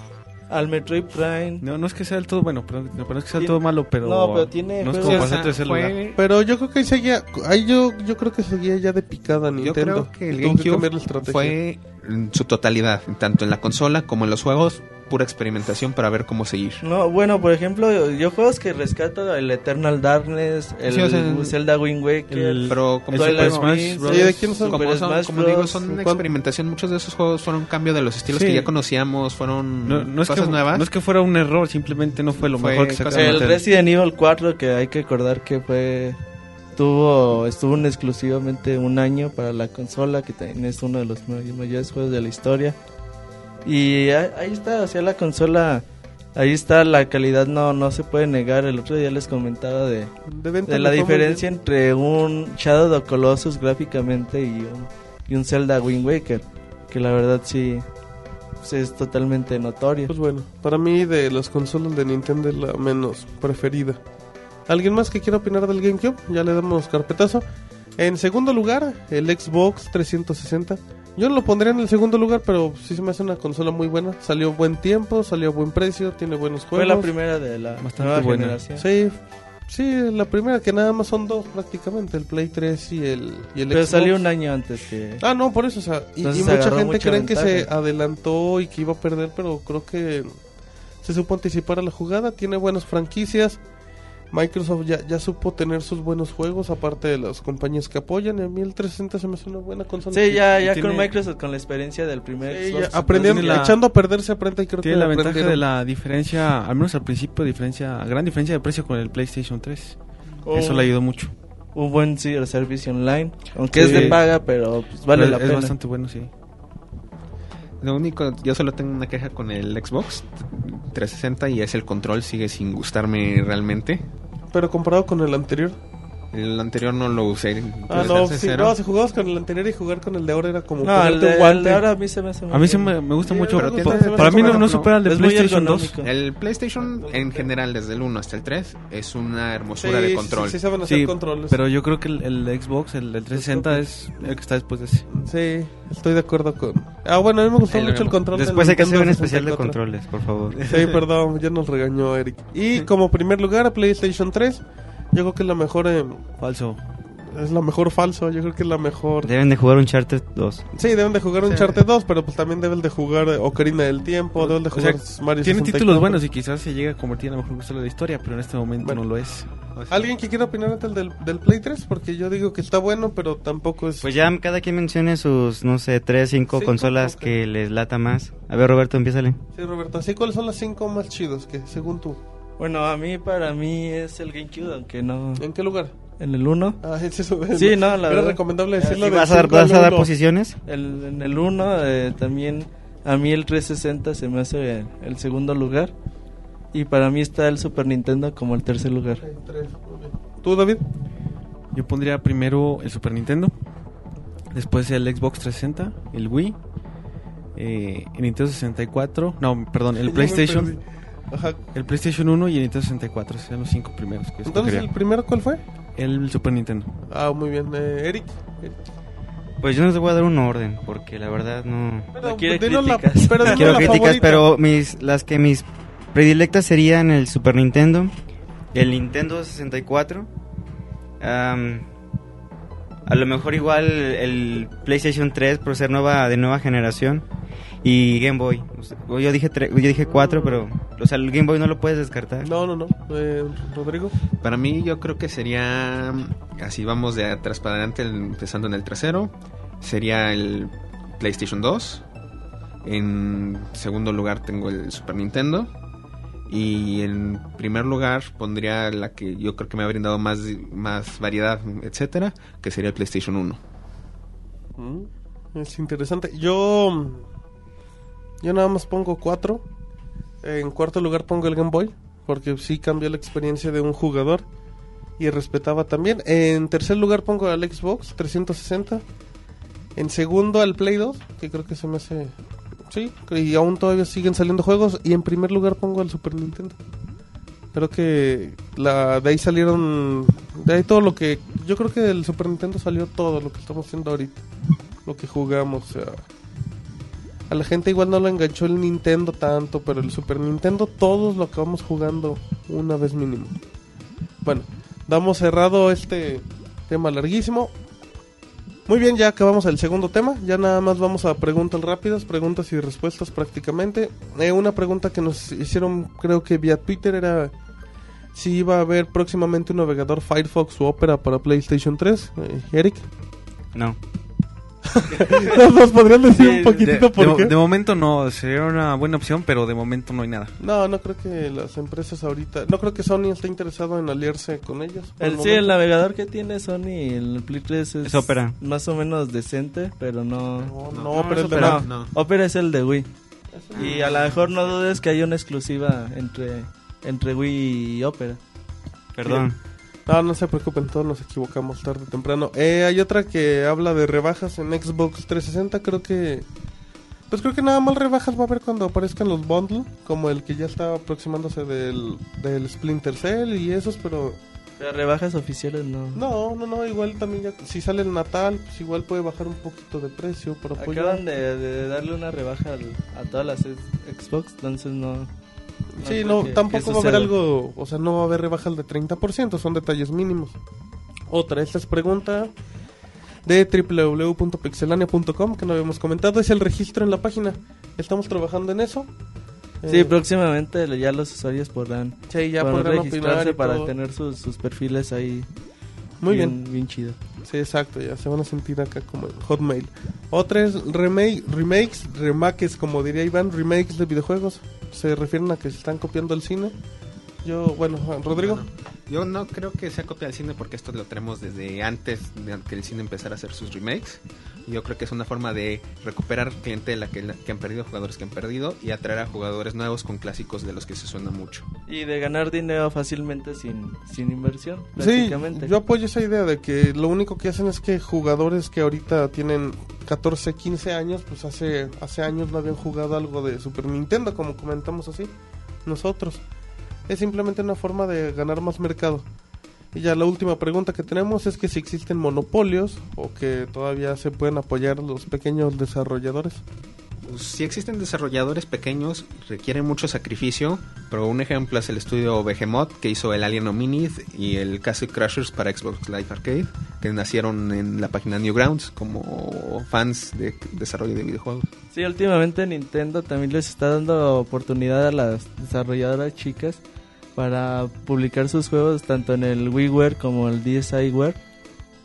al Metroid Prime. No, no es que sea del todo bueno, pero no es que sea del todo malo, pero... No, pero tiene No es como tercer lugar. Pero yo creo que ahí seguía, ahí yo, yo creo que seguía ya de picada Yo Nintendo. creo que el GameCube estrategia. fue en su totalidad, tanto en la consola como en los juegos, pura experimentación para ver cómo seguir. No, bueno, por ejemplo, yo juegos que rescato el Eternal Darkness, el Sí, o sea, Zelda Wind Waker, el- Pero como, El Super Twilight Smash Princess, Bros. Sí, ¿de quién son? Super como, son- Smash como digo, son experimentación. Muchos de esos juegos fueron un cambio de los estilos Sí. que ya conocíamos, fueron No, no es cosas que, nuevas. no es que fuera un error, simplemente no fue lo Fue mejor que sacaron. El Resident Evil 4, que hay que recordar que fue tuvo estuvo en exclusivamente un año para la consola, que también es uno de los may- mayores juegos de la historia. Y ahí, está, o sea, la consola, ahí está, la calidad no no se puede negar. El otro día les comentaba de, De, la diferencia bien. entre un Shadow of Colossus gráficamente y un, y un Zelda Wind Waker, que la verdad sí pues, es totalmente notorio. Pues bueno, para mí de las consolas de Nintendo es la menos preferida. ¿Alguien más que quiera opinar del GameCube? Ya le damos carpetazo. En segundo lugar, el Xbox 360. Yo no lo pondría en el segundo lugar, pero sí se me hace una consola muy buena. Salió buen tiempo, salió a buen precio, tiene buenos Fue juegos. la primera de la Bastante nueva buena. generación. Sí, sí, la primera que nada más son dos prácticamente, el Play 3 y el, y el Pero Xbox. salió un año antes que... Ah, no, por eso, o sea, y, mucha gente creen que se adelantó y que iba a perder, pero creo que se supo anticipar a la jugada, tiene buenas franquicias. Microsoft ya, ya supo tener sus buenos juegos, aparte de las compañías que apoyan. Y a mí el 360 se me hace una buena consola. Sí, ya, ya tiene- con Microsoft, con la experiencia del primer Sí, tiene la- echando a perder se aprende y creo Tiene que la ventaja aprendieron. de la diferencia, al menos al principio, diferencia, gran diferencia de precio con el PlayStation 3. un, Eso le ayudó mucho. un buen sí, servicio online, aunque Sí. es de paga, pero pues, vale Pero la es pena. bastante bueno, sí. Lo único, yo solo tengo una queja con el Xbox 360 y es el control, sigue sin gustarme realmente. Pero comparado con el anterior, El anterior no lo usé. Ah, ¿Tú no, sí, no, si jugabas con el anterior y jugar con el de ahora era como No, el de, un el guante. de ahora a mí se me hace A mí se me, me gusta Sí, mucho. pero pa- tiene- pa- para mí no, no supera el de PlayStation 2. ergonómico. El PlayStation en general, desde el 1 hasta el 3, es una hermosura Sí, de sí, control. Sí, sí saben hacer Sí, controles. pero yo creo que el, el Xbox, el, el 360 es el que está después de ese. Sí, estoy de acuerdo con... Ah, bueno, a mí me gustó El- mucho el control Después hay que hacer un especial de 64. controles, por favor. Sí, perdón, ya nos regañó Eric. Y como primer lugar a PlayStation 3, yo creo que es la mejor... eh, Falso. es la mejor falso, yo creo que es la mejor... Deben de jugar un Charter 2. Sí, deben de jugar un Sí. Uncharted 2, pero pues también deben de jugar eh, Ocarina del Tiempo, deben de O sea, jugar Mario Tiene 64. títulos buenos y quizás se llegue a convertir en la mejor consola de la historia, pero en este momento Bueno. no lo es. ¿Alguien que quiera opinar antes del, del Play 3? Porque yo digo que está bueno, pero tampoco es... Pues ya cada quien mencione sus, no sé, tres, cinco Cinco, consolas ok. que les lata más. A ver, Roberto, empiézale. Sí, Roberto, ¿así cuáles son las cinco más chidos que según tú? Bueno, a mí, para mí es el GameCube, aunque no... ¿En qué lugar? En el 1. Ah, es eso. Sí, no, la Era verdad. recomendable decirlo ¿Y del vas a dar, vas a dar posiciones? El, en el 1 eh, también a mí el 360 se me hace el, el segundo lugar. Y para mí está el Super Nintendo como el tercer lugar. ¿Tú, David? Yo pondría primero el Super Nintendo, después el Xbox 360, el Wii, eh, el Nintendo 64, no, perdón, el PlayStation. Ajá. el PlayStation 1 y el Nintendo 64, esos serían los cinco primeros que Entonces. ¿el primero cuál fue? El Super Nintendo. Ah, muy bien. Eh, Eric. Pues yo no les voy a dar un orden, porque la verdad no... Pero, la, Quiero la críticas, favorita. pero mis, las que mis predilectas serían el Super Nintendo, el Nintendo 64, am, a lo mejor igual el PlayStation 3 por ser nueva de nueva generación y Game Boy. O sea, yo dije tre- yo dije 4, pero o sea, el Game Boy no lo puedes descartar. No, no, no. Eh, Rodrigo. Para mí yo creo que sería, así vamos de atrás para adelante, el- empezando en el trasero, sería el PlayStation 2. En segundo lugar tengo el Super Nintendo. Y en primer lugar pondría la que yo creo que me ha brindado más, más variedad, etcétera, que sería el PlayStation 1. Mm, Es interesante. Yo. Yo nada más pongo cuatro. En cuarto lugar pongo el Game Boy. Porque sí cambió la experiencia de un jugador. Y respetaba también. En tercer lugar pongo al Xbox 360. En segundo al Play 2. Que creo que se me hace. Sí, y aún todavía siguen saliendo juegos. Y en primer lugar pongo al Super Nintendo. Creo que la, de ahí salieron. De ahí todo lo que. Yo creo que del Super Nintendo salió todo lo que estamos haciendo ahorita. Lo que jugamos. O sea, a la gente igual no lo enganchó el Nintendo tanto. Pero el Super Nintendo todos lo acabamos jugando una vez mínimo. Bueno, damos cerrado este tema larguísimo. Muy bien, ya acabamos el segundo tema. Ya nada más vamos a preguntas rápidas, preguntas y respuestas prácticamente. Eh, una pregunta que nos hicieron, creo que vía Twitter, era si iba a haber próximamente un navegador Firefox o Opera para PlayStation 3. Eh, Eric, No. ¿nos, podrían decir un poquitito De, por de- qué? de momento no, sería una buena opción, pero de momento no hay nada. No, no creo que las empresas ahorita. No creo que Sony esté interesado en aliarse con ellos. El, el sí, el navegador que tiene Sony, el Play 3 es, Es Opera. más o menos decente, pero no... No, no, No, pero es el de Opera. No. Opera es el de Wii. Y a lo mejor no dudes que hay una exclusiva entre, entre Wii y Opera. Perdón. No, no se preocupen, todos nos equivocamos tarde o temprano. Eh, hay otra que habla de rebajas en Xbox 360, creo que... Pues creo que nada más rebajas va a haber cuando aparezcan los bundles, como el que ya está aproximándose del, del Splinter Cell y esos, pero... Pero rebajas oficiales no. No, no, no, igual también ya... Si sale el Natal, pues igual puede bajar un poquito de precio apoyar. Acaban de, de darle una rebaja al- a todas las Xbox, entonces no... Sí, creo no, tampoco va a haber algo, o sea, no va a haber rebajas de 30%, son detalles mínimos. Otra, esta es pregunta de www.pixelania.com que no habíamos comentado, es el registro en la página. Estamos trabajando en eso. Sí, Eh, próximamente ya los usuarios podrán, sí, ya podrán registrarse para tener sus, sus perfiles ahí Muy bien. bien, bien chido. Sí, exacto, ya se van a sentir acá como en Hotmail. Otra es remake, remakes, remakes, como diría Iván, remakes de videojuegos. Se refieren a que se están copiando el cine. Yo, bueno, Rodrigo. Yo no creo que sea copia del cine porque esto lo tenemos desde antes de que el cine empezara a hacer sus remakes. Yo creo que es una forma de recuperar clientela que, que han perdido, jugadores que han perdido, y atraer a jugadores nuevos con clásicos de los que se suena mucho. Y de ganar dinero fácilmente sin, sin inversión, Sí, prácticamente. yo apoyo esa idea de que lo único que hacen es que jugadores que ahorita tienen 14, 15 años, pues hace, hace años no habían jugado algo de Super Nintendo, como comentamos así, nosotros. Es simplemente una forma de ganar más mercado. Y ya la última pregunta que tenemos es que si existen monopolios o que todavía se pueden apoyar los pequeños desarrolladores. Pues, si existen desarrolladores pequeños, requieren mucho sacrificio, pero un ejemplo es el estudio Behemoth que hizo el Alien Hominid y el Castle Crashers para Xbox Live Arcade, que nacieron en la página Newgrounds como fans de desarrollo de videojuegos. Sí, últimamente Nintendo también les está dando oportunidad a las desarrolladoras chicas para publicar sus juegos tanto en el WiiWare como el DSiWare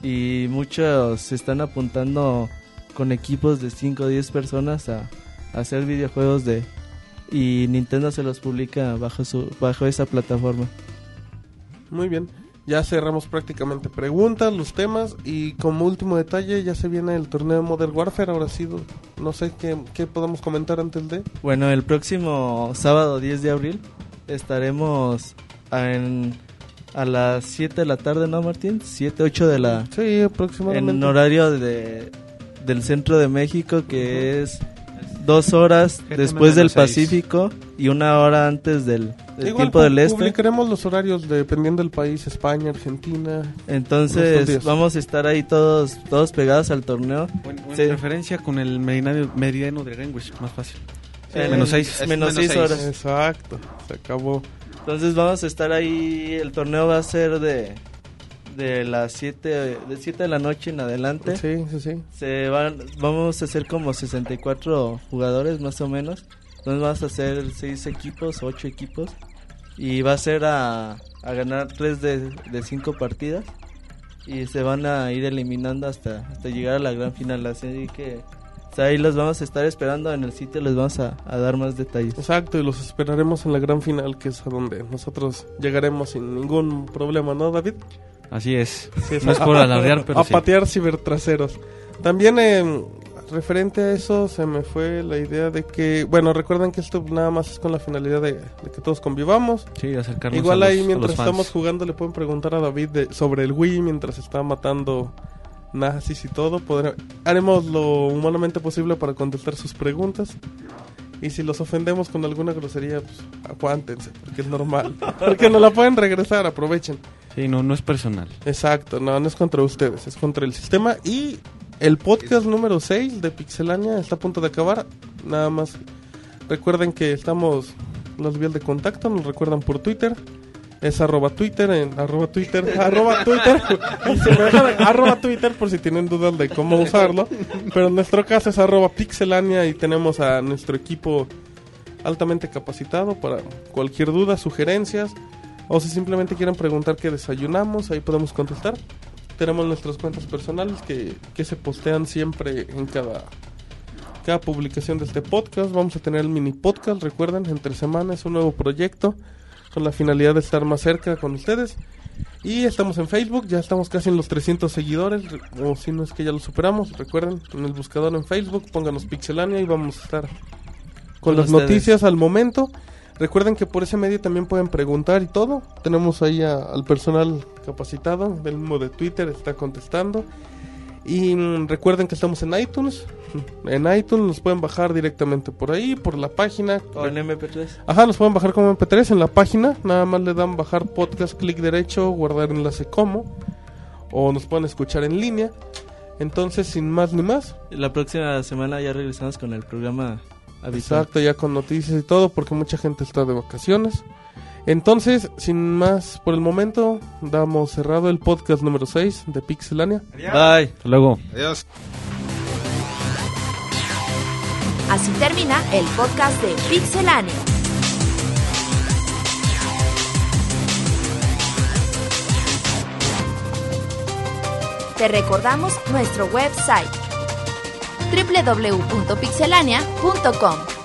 y muchos se están apuntando con equipos de 5 o 10 personas a, a hacer videojuegos de y Nintendo se los publica bajo su bajo esa plataforma. Muy bien. Ya cerramos prácticamente preguntas, los temas y como último detalle ya se viene el torneo Modern Warfare. Ahora sí, no sé qué, qué podemos comentar antes de... Bueno, el próximo sábado 10 de abril estaremos en, a las 7 de la tarde, ¿no, Martín? 7, 8 de la... Sí, aproximadamente. En horario de, del centro de México, que es dos horas GTM después del menos seis. Pacífico y una hora antes del, del Igual tiempo del este. Publicaremos los horarios dependiendo del país, España, Argentina. Entonces vamos a estar ahí todos todos pegados al torneo. O en, referencia con el meridiano, meridiano de Greenwich, más fácil. Menos seis. Es Menos menos seis seis. horas. Exacto, se acabó. Entonces vamos a estar ahí, el torneo va a ser de de las 7 de 7 de la noche en adelante. Sí, sí, sí. Se van vamos a hacer como 64 jugadores más o menos. Entonces vamos a hacer 6 equipos, 8 equipos y va a ser a, a ganar 3 de, de 5 partidas y se van a ir eliminando hasta hasta llegar a la gran final, así que o sea, ahí los vamos a estar esperando en el sitio, les vamos a, a dar más detalles. Exacto, y los esperaremos en la gran final, que es a donde nosotros llegaremos sin ningún problema, ¿no, David? Así es. Sí, No es por alardear, pero a sí. patear cibertraseros. También eh, referente a eso se me fue la idea de que, bueno, recuerden que esto nada más es con la finalidad de, de que todos convivamos. Sí, acercarnos Igual a los, ahí a los mientras fans. estamos jugando le pueden preguntar a David de- sobre el Wii mientras está matando nazis y todo. Podré- haremos lo humanamente posible para contestar sus preguntas. Y si los ofendemos con alguna grosería, pues aguántense, porque es normal. Porque no la pueden regresar, aprovechen. Sí, no, no es personal. Exacto, no, no es contra ustedes, es contra el sistema. Y el podcast número 6 de Pixelania está a punto de acabar. Nada más recuerden que estamos los vías de contacto, nos recuerdan por Twitter. Es arroba Twitter, en arroba Twitter, arroba Twitter, arroba Twitter por si tienen dudas de cómo usarlo. Pero en nuestro caso es arroba Pixelania y tenemos a nuestro equipo altamente capacitado para cualquier duda, sugerencias o si simplemente quieren preguntar qué desayunamos, ahí podemos contestar. Tenemos nuestras cuentas personales que, que se postean siempre en cada, cada publicación de este podcast. Vamos a tener el mini podcast, recuerden, entre semanas, un nuevo proyecto con la finalidad de estar más cerca con ustedes. Y estamos en Facebook, ya estamos casi en los 300 seguidores, o si no es que ya lo superamos, recuerden, en el buscador en Facebook, pónganos Pixelania y vamos a estar con Con las ustedes. noticias al momento. Recuerden que por ese medio también pueden preguntar y todo. Tenemos ahí a- al personal capacitado, del mismo de Twitter, está contestando. Y mm, recuerden que estamos en iTunes. En iTunes nos pueden bajar directamente por ahí, por la página. O en MP3. Ajá, nos pueden bajar como MP3 en la página. Nada más le dan bajar podcast, clic derecho, guardar enlace como. O nos pueden escuchar en línea. Entonces, sin más ni más, La próxima semana ya regresamos con el programa habitual. Exacto, ya con noticias y todo, porque mucha gente está de vacaciones. Entonces, sin más por el momento, damos cerrado el podcast número 6 de Pixelania. Bye. Hasta luego. Adiós. Así termina el podcast de Pixelania. Te recordamos nuestro website www.pixelania.com.